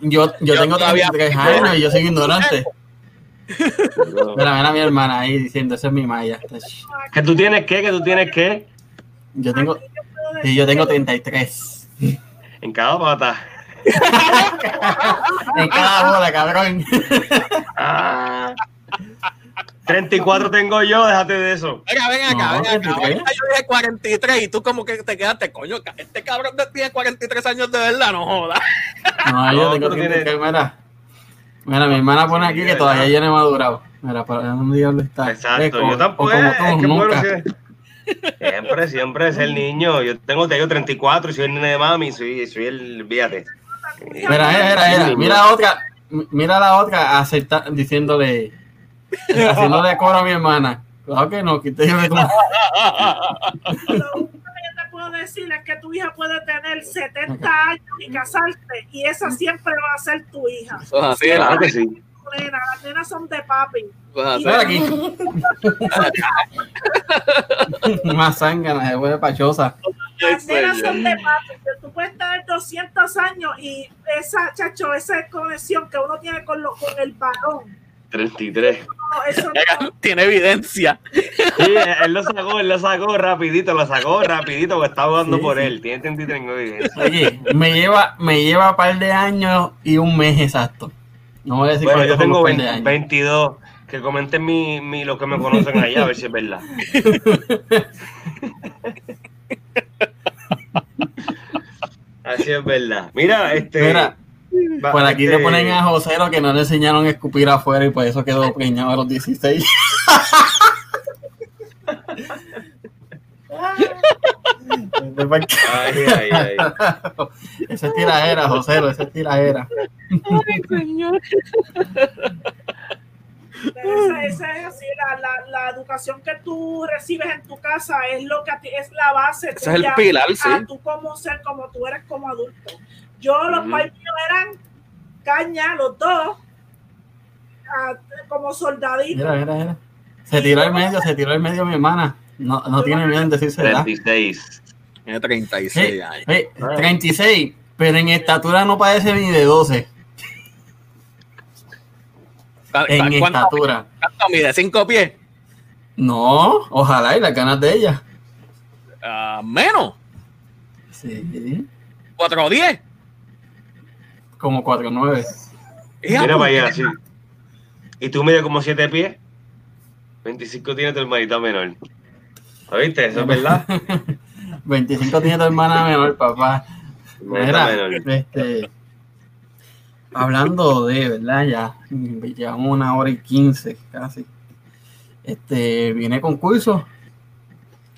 Yo, yo, Yo tengo todavía- 33 años y yo soy ignorante. [LAUGHS] Mira, mira a mi hermana ahí diciendo, esa es mi maya. ¿Que tú tienes qué? ¿Que tú tienes qué? Yo tengo, Aquí yo tengo que 33. En cada pata. [LAUGHS] En cada bola, cabrón. [LAUGHS] Ah. 34 tengo yo, déjate de eso. Venga, ven acá, No, ven acá. 43. Ahorita yo dije 43 y tú como que te quedaste, coño, este cabrón tiene 43 años de verdad, no jodas. No, yo [LAUGHS] No, tengo tú 33. tienes- Mira, mira, mi hermana pone aquí Sí, que todavía yo no he madurado. Mira, para dónde diablo está. Exacto, como- yo tampoco. como Es, todos, es que bueno, nunca. Siempre, siempre es el niño. Yo tengo, tengo 34 y soy el nene de mami, soy, soy el, fíjate. Mira, mira, mira, mira, mira la otra, mira la otra acepta, diciéndole, haciéndole coro a mi hermana. Claro que no. Lo único que yo te puedo decir es que tu hija puede tener 70 años y casarse y esa siempre va a ser tu hija. Eso es así, Claro que sí. Las nenas son de papi. Así. Aquí. Más zángana, se vuelve pachosa. Las nenas son de papi. que Tú puedes tener 200 años y esa, chacho, esa conexión que uno tiene con, lo, con el varón. 33. No, eso no. Tiene evidencia. Sí, él lo sacó, él lo sacó rapidito, lo sacó rapidito porque estaba jugando Sí, por sí. él. Tiene 33 en evidencia. Oye, me lleva, me lleva un par de años y un mes exacto. No voy a decir Bueno, yo tengo par de 20 años. 22. Que comenten mi, mi, los que me conocen allá, a ver si es verdad. [LAUGHS] Así es verdad. Mira, este. Mira, va- por aquí este, te ponen a Josero que no le enseñaron a escupir afuera y por eso quedó preñado a los 16. Vete pa'l c- Ay, ay, ay. [LAUGHS] Ese es tiradera, Josero, ese es tiradera. Esa, esa es así, la, la, la educación que tú recibes en tu casa es lo que a ti- es la base Ese es el pilar, sí. a tú como ser, como tú eres como adulto. Yo, los Ujú. pais míos eran caña, los dos, ah, como soldaditos. Mira, mira, mira. Se tiró al medio, se tiró al medio mi hermana. No, no tiene miedo en decirse edad. 36. Tiene 36 Sí, años. sí, 36, pero en estatura no parece ni de 12. ¿Cu- En ¿Cuánto, estatura. cuánto mide? ¿Cinco pies? No, ojalá y las ganas de ella. Ah, menos. Sí, ¿Cuatro o diez? Como 4'9. Hija, Mira para allá, sí. ¿Y tú mides como 7 pies? 25 tiene tu hermanita menor. ¿Oíste? Eso es verdad. [LAUGHS] 25 tiene tu hermana menor, papá. Mira, menor. este, hablando de, ¿verdad? Ya llevamos una hora y 15 casi. Este, viene concurso.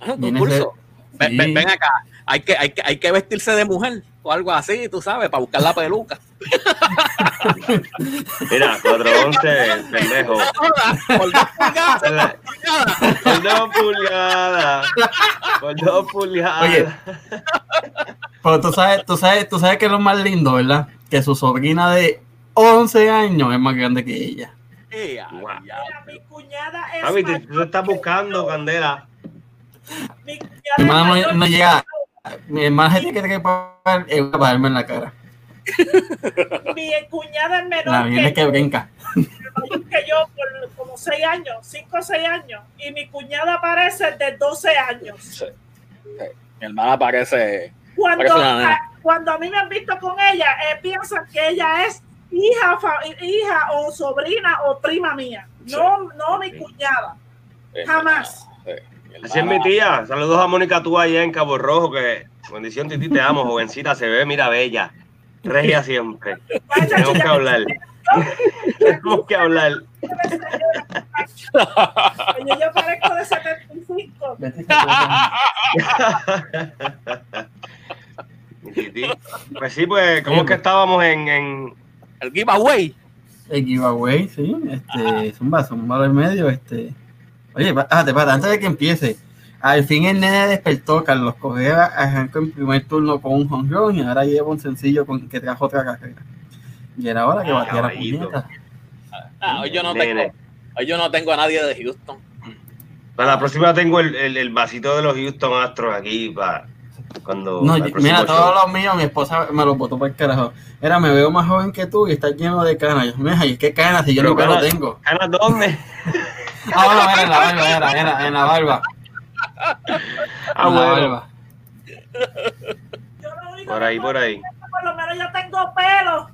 ah, un viene concurso. Ven, Sí. ven acá. Hay que, hay, que, hay que vestirse de mujer o algo así, tú sabes, para buscar la peluca. Mira, 411, pendejo. Por dos pulgadas, por dos pulgadas. Por dos pulgadas. Oye. Pero tú sabes, tú sabes, tú sabes que es lo más lindo, ¿verdad? Que su sobrina de 11 años es más grande que ella. Diablo. Mira, mi cuñada es mayor tú estás buscando. Candela. Mi cuñada no, no llega. Mi hermana tiene que pagar eh, para darme en la cara. [LAUGHS] Mi cuñada es La menor mía es que, que brinca. que yo por como 6 años, 5 o 6 años. Y mi cuñada parece de 12 años. Sí. Sí. Mi hermana parece. Cuando, Parece a, cuando a mí me han visto con ella, eh, piensan que ella es hija, fa- hija o sobrina o prima mía. No, no mi cuñada. Jamás. Así es mi tía. Saludos a Mónica tú allá en Cabo Rojo, que bendición, Titi, te amo, jovencita, se ve, mira, bella. Regia siempre. [LAUGHS] Tenemos que hablar. Tenemos que hablar. Oye, yo parezco de 75. [LAUGHS] Mi Titi. Pues sí, pues, ¿cómo es que estábamos en, en, El giveaway. El giveaway, sí. Este, zumba, zumba del medio. Este. Oye, pa- ah, te antes de que empiece. Al fin el nene despertó. Carlos Correa arrancó en primer turno con un home run y ahora lleva un sencillo con, que trajo otra carrera. Y era hora que Ah, batiera puñeta. Ah, hoy yo no tengo. Hoy yo no tengo a nadie de Houston. Para la próxima tengo el, el, el vasito de los Houston Astros aquí para cuando. No, mira, show. todos los míos, mi esposa me los botó para el carajo. Era, me veo más joven que tú y estás lleno de canas. Yo, mira, ¿y qué canas si yo no lo canas- tengo? ¿Ganas dónde? [LAUGHS] Ah, bueno, era en la barba, era, era en la barba. Ah, en la bueno. Yo Por ahí, por ahí. Por lo menos yo tengo pelo.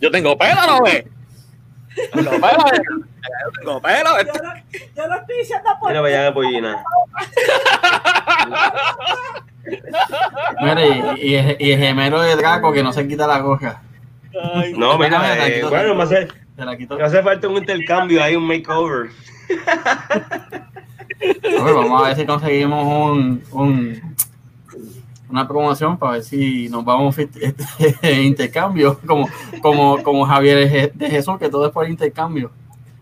Yo tengo pelo, ¿no ves? Tengo pelo, eh. Yo tengo pelo. Yo no, yo no estoy diciendo por Mira, vaya pollina. Mira, y, y, el- y el gemelo de Draco que no se quita la. Ay, No, mira, Mira, eh, quito- bueno, me hace, me hace falta un intercambio ahí, un makeover. Oye, vamos a ver si conseguimos un, un- una promoción para ver si nos vamos fit- [LAUGHS] este, intercambio, como, como, como Javier de Jesús, que todo es por intercambio.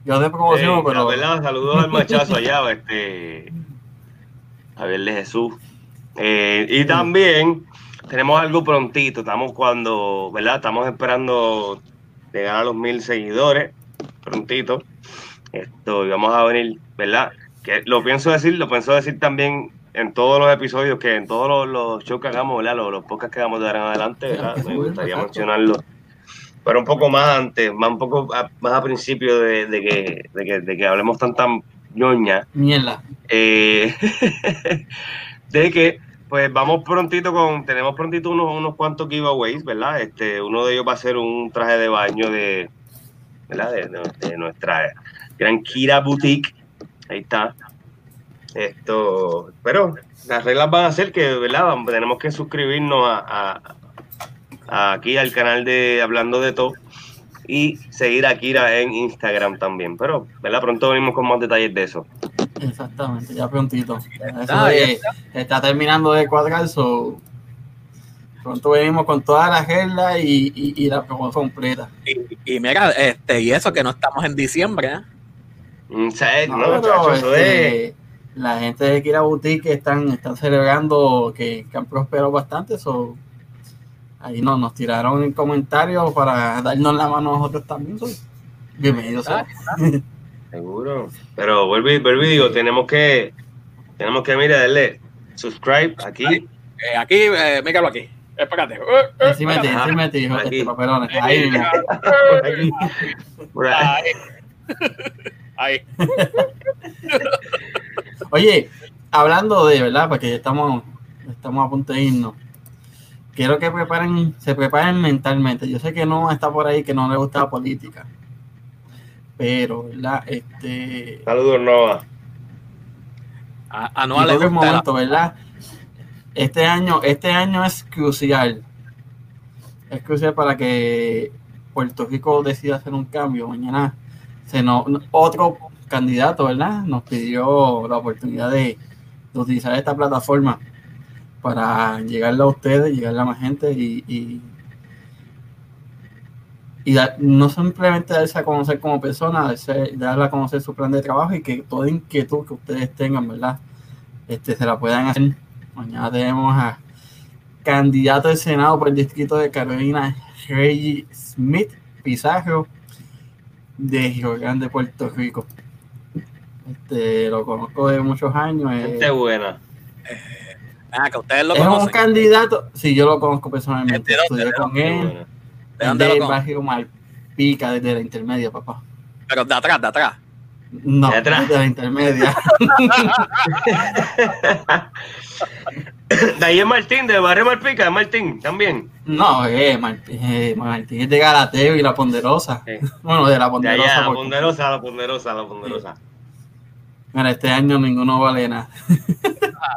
Yo de promoción, Eh, pero verdad, saludos al machazo allá, este Javier de Jesús. Eh, y también tenemos algo prontito, estamos cuando, ¿verdad? Estamos esperando llegar a los mil seguidores, prontito. Esto, y vamos a venir, ¿verdad? Que lo pienso decir, lo pienso decir también en todos los episodios, que en todos los, los shows que hagamos, ¿verdad? Los, los podcasts que hagamos de ahora en adelante, ¿verdad? Me gustaría mencionarlo pero un poco más antes, más un poco a- más a principio de, de que, de, que, de que hablemos tanta ñoña, mierda. eh, [LAUGHS] de que pues vamos prontito con, tenemos prontito unos, unos cuantos giveaways, ¿verdad? Este, uno de ellos va a ser un traje de baño de, ¿verdad? De, de- de nuestra gran Kira Boutique, ahí está. Esto, pero las reglas van a ser que, ¿verdad? Tenemos que suscribirnos a, a- a- aquí al canal de Hablando de Todo y seguir a Kira en Instagram también. Pero, ¿verdad? Pronto venimos con más detalles de eso. Exactamente, ya prontito. Eso Ah, está terminando de cuadrar, so pronto venimos con todas las reglas y, y, y la promoción completa. Y, y mira, este, y eso que no estamos en diciembre, ¿eh? Mm. No, No, pero, este, es- La gente de Kira Boutique están, están celebrando que, que han prosperado bastante. So, ahí nos, nos tiraron en comentarios para darnos la mano a nosotros también. so, bienvenidos. Ah, [LAUGHS] Seguro. Pero vuelvo y, vuelvo y digo, tenemos que, tenemos que, mira, darle subscribe aquí. Eh, aquí, eh, míralo aquí. Espérate. Eh, eh, Encima de ti, espérate. encima de ti, hijo, Aquí. este, aquí, ahí. Ahí. [LAUGHS] [LAUGHS] Ahí. [LAUGHS] Oye, hablando de, ¿verdad? Porque estamos, estamos a punto de irnos. Quiero que preparen, se preparen mentalmente. Yo sé que no está por ahí, que no le gusta la política. Pero, ¿verdad? Este, Saludos, Nova. A, a y Noah le todo el gusta la- momento, ¿verdad? Este año, este año es crucial. Es crucial para que Puerto Rico decida hacer un cambio. Mañana se otro candidato, ¿verdad? Nos pidió la oportunidad de, de utilizar esta plataforma para llegarle a ustedes, llegarle a más gente y, y, y no simplemente darse a conocer como persona, darse, darle a conocer su plan de trabajo y que toda inquietud que ustedes tengan, ¿verdad? Este, se la puedan hacer. Mañana tenemos a candidato al Senado por el distrito de Carolina, Reggie Smith Pizarro. De Río Grande, Puerto Rico. Este, lo conozco de muchos años. eh, Gente buena. Ah, que ustedes lo es un conocen. candidato, sí, yo lo conozco personalmente. ¿De dónde? Estudié ¿De con él. ¿De dónde lo de conocen? Barrio Malpica, desde la intermedia, papá. Pero de atrás, de atrás. No, ¿De atrás? desde la intermedia. [LAUGHS] [LAUGHS] [LAUGHS] [COUGHS] De ahí es Martín, de Barrio Malpica, es Martín, también. no, eh, Martín, eh, Martín es de Galateo y la Ponderosa. [LAUGHS] Bueno, de la De Ponderosa. allá, la porque- ponderosa, la ponderosa, la ponderosa. Mira, este año ninguno vale nada. [LAUGHS]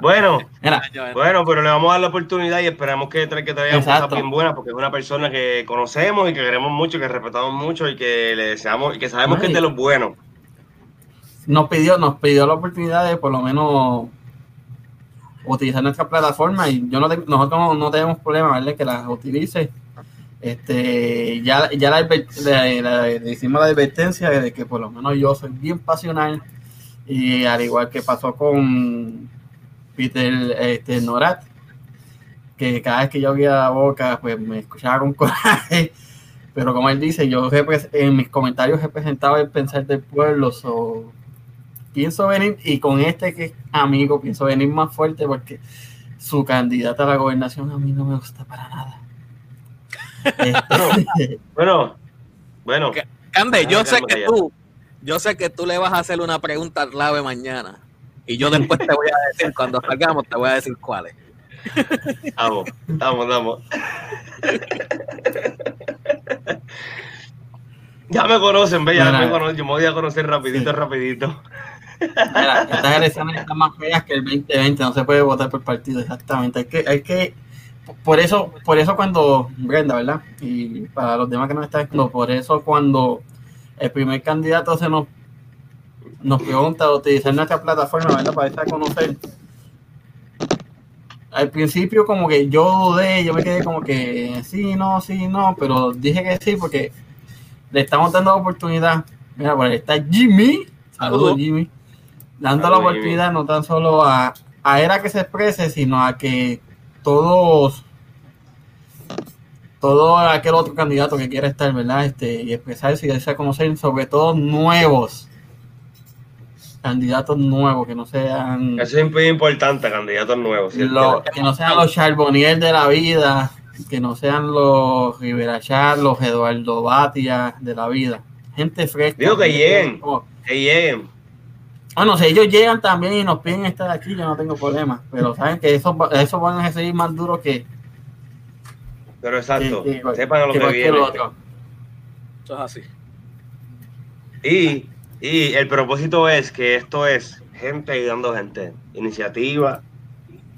Bueno, Mira, bueno, pero le vamos a dar la oportunidad y esperamos que, tra- que traiga cosas bien buenas, porque es una persona que conocemos y que queremos mucho, que respetamos mucho y que le deseamos y que sabemos que es de los buenos. nos pidió, nos pidió la oportunidad de por lo menos utilizar nuestra plataforma y yo no te- nosotros no, tenemos problema ¿verdad? que las utilice. Este, ya, ya la hicimos la advertencia de que por lo menos yo soy bien pasional y al igual que pasó con Peter este, Norat, que cada vez que yo abría la boca pues me escuchaba con [LAUGHS] coraje, pero como él dice, yo en mis comentarios representaba el pensar del pueblo, so, pienso venir y con este que es amigo pienso venir más fuerte porque su candidata a la gobernación a mí no me gusta para nada. [LAUGHS] Este, [LAUGHS] Bueno, bueno. Cande, yo sé que tú, yo sé que tú le vas a hacer una pregunta clave mañana. Y yo después te voy a decir, cuando salgamos, te voy a decir cuál es. vamos, vamos, vamos. Ya me conocen, ve, ya me conocen. Yo me voy a conocer rapidito, Sí. rapidito. Mira, estas elecciones están más feas que el 2020, no se puede votar por partido, exactamente. Hay que, hay que, por eso, por eso cuando, Brenda, ¿verdad? Y para los demás que nos están escuchando, por eso cuando el primer candidato se nos, nos pregunta utilizar nuestra plataforma, ¿verdad? Para darse a conocer. Al principio como que yo dudé, yo me quedé como que sí, no, sí, no, pero dije que sí porque le estamos dando la oportunidad. Mira, por ahí está Jimmy. Saludos, Saludos. Jimmy. Dando la oportunidad no tan solo a, a él a que se exprese, sino a que todos, todo aquel otro candidato que quiera estar, ¿verdad? Este, y expresarse y darse a conocer, sobre todo nuevos. Candidatos nuevos, que no sean Eso es muy importante, candidatos nuevos. que no sean los Charbonnier de la vida, que no sean los Rivera Char, los Eduardo Batia de la vida. Gente fresca. Digo que lleguen. Que lleguen. Bueno, si ellos llegan también y nos piden estar aquí, yo no tengo problema. Pero saben que esos, esos van a seguir más duros que, Pero exacto, que- que- sepan a lo que que viene. otro. Eso es así. Y, y el propósito es que esto es gente ayudando a gente. Iniciativa.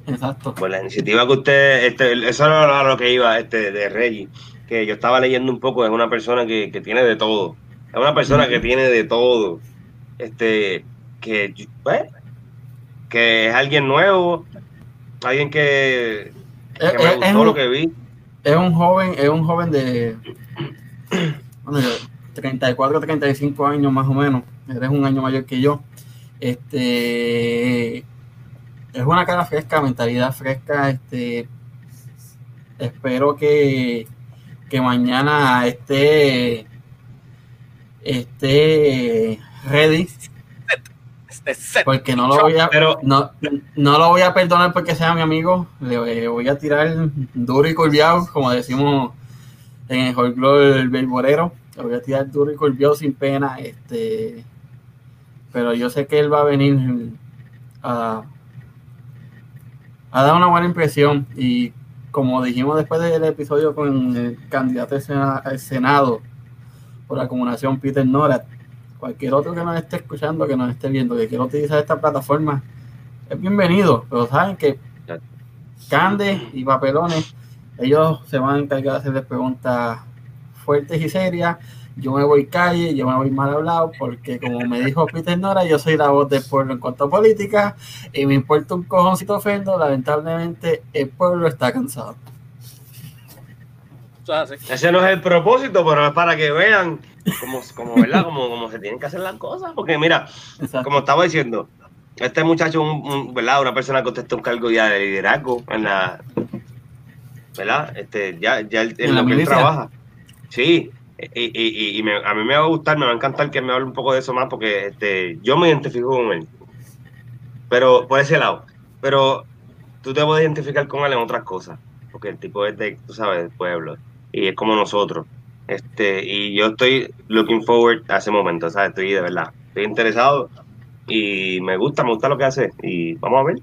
Exacto. Pues la iniciativa que usted, este, eso era lo que iba este, de Reggie, que yo estaba leyendo un poco, es una persona que, que tiene de todo. Es una persona que tiene de todo. Este, que, que es alguien nuevo, alguien que, que Es, me es gustó un, lo que vi. es un joven, es un joven de bueno, de 34, 35 años más o menos. Eres un año mayor que yo. Este es una cara fresca, mentalidad fresca. Este espero que, que mañana esté esté ready Set. porque no lo voy a Pero, no, no lo voy a perdonar porque sea mi amigo. Le, le voy a tirar duro y curviado, como decimos en el folclore del belborero. Le voy a tirar duro y curviado sin pena. Este, pero yo sé que él va a venir a, a dar una buena impresión. Y como dijimos después del episodio con el candidato al Senado por la acumulación Peter Norat, cualquier otro que nos esté escuchando, que nos esté viendo, que quiera utilizar esta plataforma, es bienvenido. Pero saben que Cande y Papelones, ellos se van a encargar de hacerles preguntas fuertes y serias. Yo me voy calle, yo me voy mal hablado, porque como me dijo Peter Nora, yo soy la voz del pueblo en cuanto a política y me importa un cojoncito ofendo. Lamentablemente, el pueblo está cansado. Eso es así. ese no es el propósito, pero es para que vean cómo, cómo, ¿verdad? Cómo, cómo se tienen que hacer las cosas. Porque mira, Exacto. como estaba diciendo, este muchacho, un, un- ¿verdad? Una persona que contesta un cargo ya de liderazgo en la, ¿verdad? Este, ya, ya él- en, ¿En la lo que él trabaja. Sí, Y, y- y me- a mí me va a gustar, me va a encantar que me hable un poco de eso más porque este, yo me identifico con él. Pero por ese lado. Pero tú te puedes identificar con él en otras cosas. Porque el tipo es de, tú sabes, del pueblo. Y es como nosotros. Este, y yo estoy looking forward a ese momento, ¿sabes? Estoy de verdad, estoy interesado y me gusta, me gusta lo que hace. Y vamos a ver.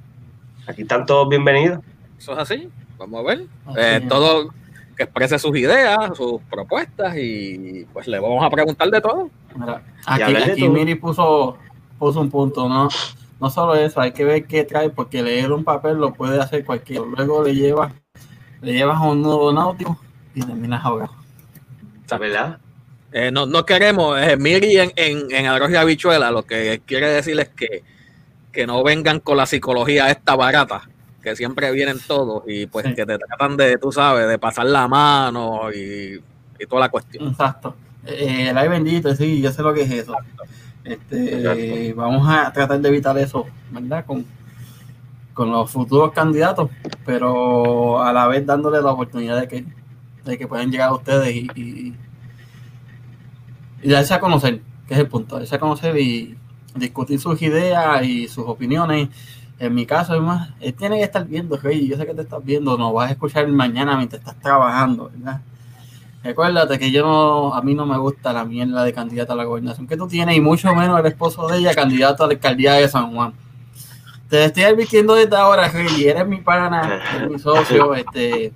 Aquí están todos bienvenidos. Eso es así. Vamos a ver. Eh, todo que exprese sus ideas, sus propuestas y pues le vamos a preguntar de todo. Mira, aquí, hablar de aquí todo. Miri puso, puso un punto, ¿no? No solo eso, hay que ver qué trae, porque leer un papel lo puede hacer cualquiera. Luego le llevas, le llevas a un nudo náutico y terminas ahogado. ¿Verdad? Eh, no, no queremos, eh, Miri en, en, en arroz y habichuela, lo que quiere decir es que, que no vengan con la psicología esta barata, que siempre vienen todos y pues Sí. que te tratan de, tú sabes, de pasar la mano y, y toda la cuestión. Exacto. Eh, el ay bendito, sí, yo sé lo que es eso. Este, vamos a tratar de evitar eso, ¿verdad? Con, con los futuros candidatos, pero a la vez dándole la oportunidad de que, de que puedan llegar a ustedes y, y, y darse a conocer, que es el punto, darse a conocer y discutir sus ideas y sus opiniones. En mi caso, es más, él tiene que estar viendo, Rey, yo sé que te estás viendo, nos vas a escuchar mañana mientras estás trabajando, ¿verdad? Recuérdate que yo no, a mí no me gusta la mierda de candidata a la gobernación que tú tienes y mucho menos el esposo de ella candidato a la alcaldía de San Juan. Te estoy advirtiendo desde ahora, Rey, eres mi pana, eres mi socio, este,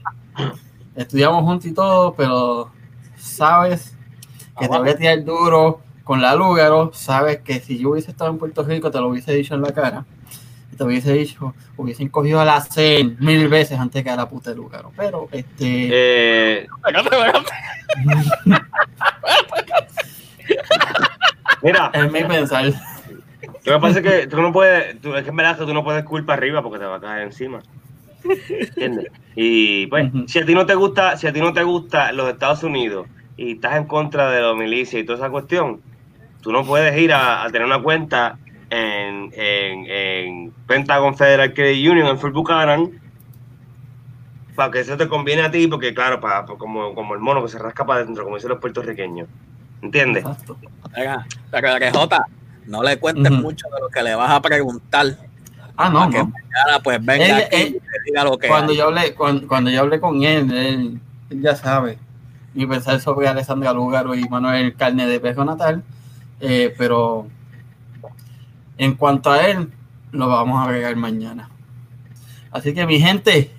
estudiamos juntos y todo, pero sabes que te voy a tirar duro con la Lúgaro, sabes que si yo hubiese estado en Puerto Rico te lo hubiese dicho en la cara, y te hubiese dicho, hubiesen cogido a la CEN mil veces antes que a la puta de Lúgaro, pero este... Eh, [LAUGHS] mira, [LAUGHS] Es mi pensar. lo que pasa es que tú no puedes, tú- es que en verdad que tú no puedes culpa arriba porque te va a caer encima. ¿Entiendes? Y pues, si a ti no te gusta, si a ti no te gusta los Estados Unidos y estás en contra de la milicia y toda esa cuestión, tú no puedes ir a, a tener una cuenta en, en, en Pentagon Federal Credit Union en Fort Buchanan para que eso te conviene a ti, porque claro, para, para- como, como el mono que se rasca para adentro, como dicen los puertorriqueños. ¿Entiendes? Venga, pero Rejota, no le cuentes mucho de lo que le vas a preguntar. Ah, no, que no. mañana pues venga Él- aquí diga lo que Cuando hay. yo hablé, cuando, cuando yo hablé con él, él, él ya sabe mi pensar sobre Alessandra Lugaro y Manuel Carne de Pejo Natal, eh, pero en cuanto a él, lo vamos a agregar mañana. Así que mi gente,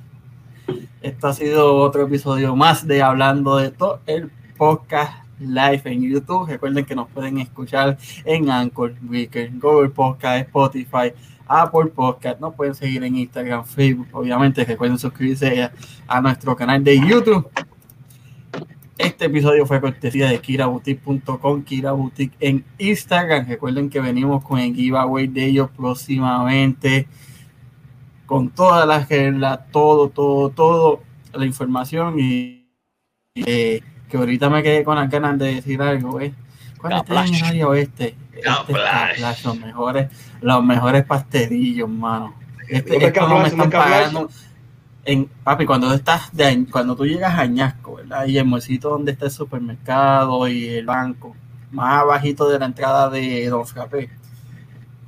esto ha sido otro episodio más de Hablando de todo el podcast live en YouTube. Recuerden que nos pueden escuchar en Anchor, Breaker, Google Podcast, Spotify, Apple Podcast. Nos pueden seguir en Instagram, Facebook. Obviamente, recuerden suscribirse a, a nuestro canal de YouTube. Este episodio fue cortesía de kiraboutique.com, Kira Boutique en Instagram. Recuerden que venimos con el giveaway de ellos próximamente. Con todas las reglas, todo, todo, todo, la información y, y, eh, que ahorita me quedé con las ganas de decir algo, ¿eh? ¿Cuál en el área oeste? Este. Caplash, los mejores, los mejores pastelillos, mano. Este, ¿Cómo es esto no me? ¿Cómo están pagando. En, papi, cuando estás de, cuando tú llegas a Añasco, ¿verdad? Y el muecito donde está el supermercado y el banco, más abajito de la entrada de Don Frappé.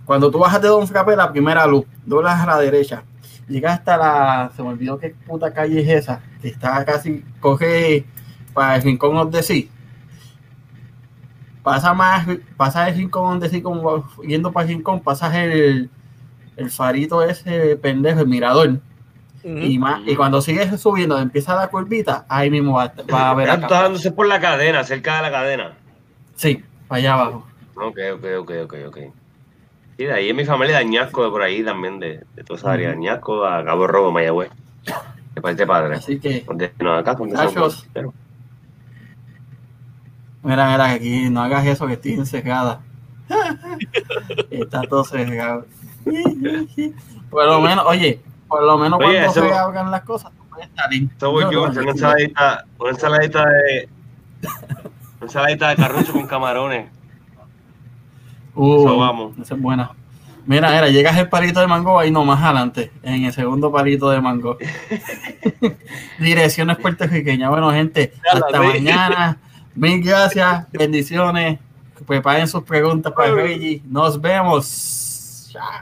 Cuando tú bajas de Don Frappé, la primera luz, doblas a la derecha, llegas hasta la, se me olvidó qué puta calle es esa, que está casi, coge para el rincón donde sí. Pasa más, pasa el rincón donde sí, como yendo para el rincón, pasas el, el farito ese pendejo, el mirador. Y, más, y cuando sigues subiendo, empieza la curvita, ahí mismo va, va a ver acá. estás dándose por la cadena, cerca de la cadena. Sí, para allá abajo. Ok, ok, ok, ok, ok. Sí, de ahí es mi familia de Añasco, de por ahí también, de, de toda esa área. Ujú. Añasco a Cabo Robo, Mayagüez. De parte padre. Así que, Donde, no, acá, donde Muchachos. pero- mira, mira, aquí no hagas eso, que estoy encerrada. [LAUGHS] Está todo cerrado. Por lo menos, oye, por lo menos Oye, cuando eso- se hagan las cosas, tú puedes no, una ensaladita, una ensaladita de. Una ensaladita de carrucho con camarones. Uh, Eso vamos. Esa es buena. Mira, mira, llegas el palito de mango ahí no más adelante, en el segundo palito de mango. [LAUGHS] Direcciones puertorriqueñas. Bueno, gente, hasta mañana. [LAUGHS] Mil gracias, bendiciones. Preparen sus preguntas para Reggie. Nos vemos. Chao.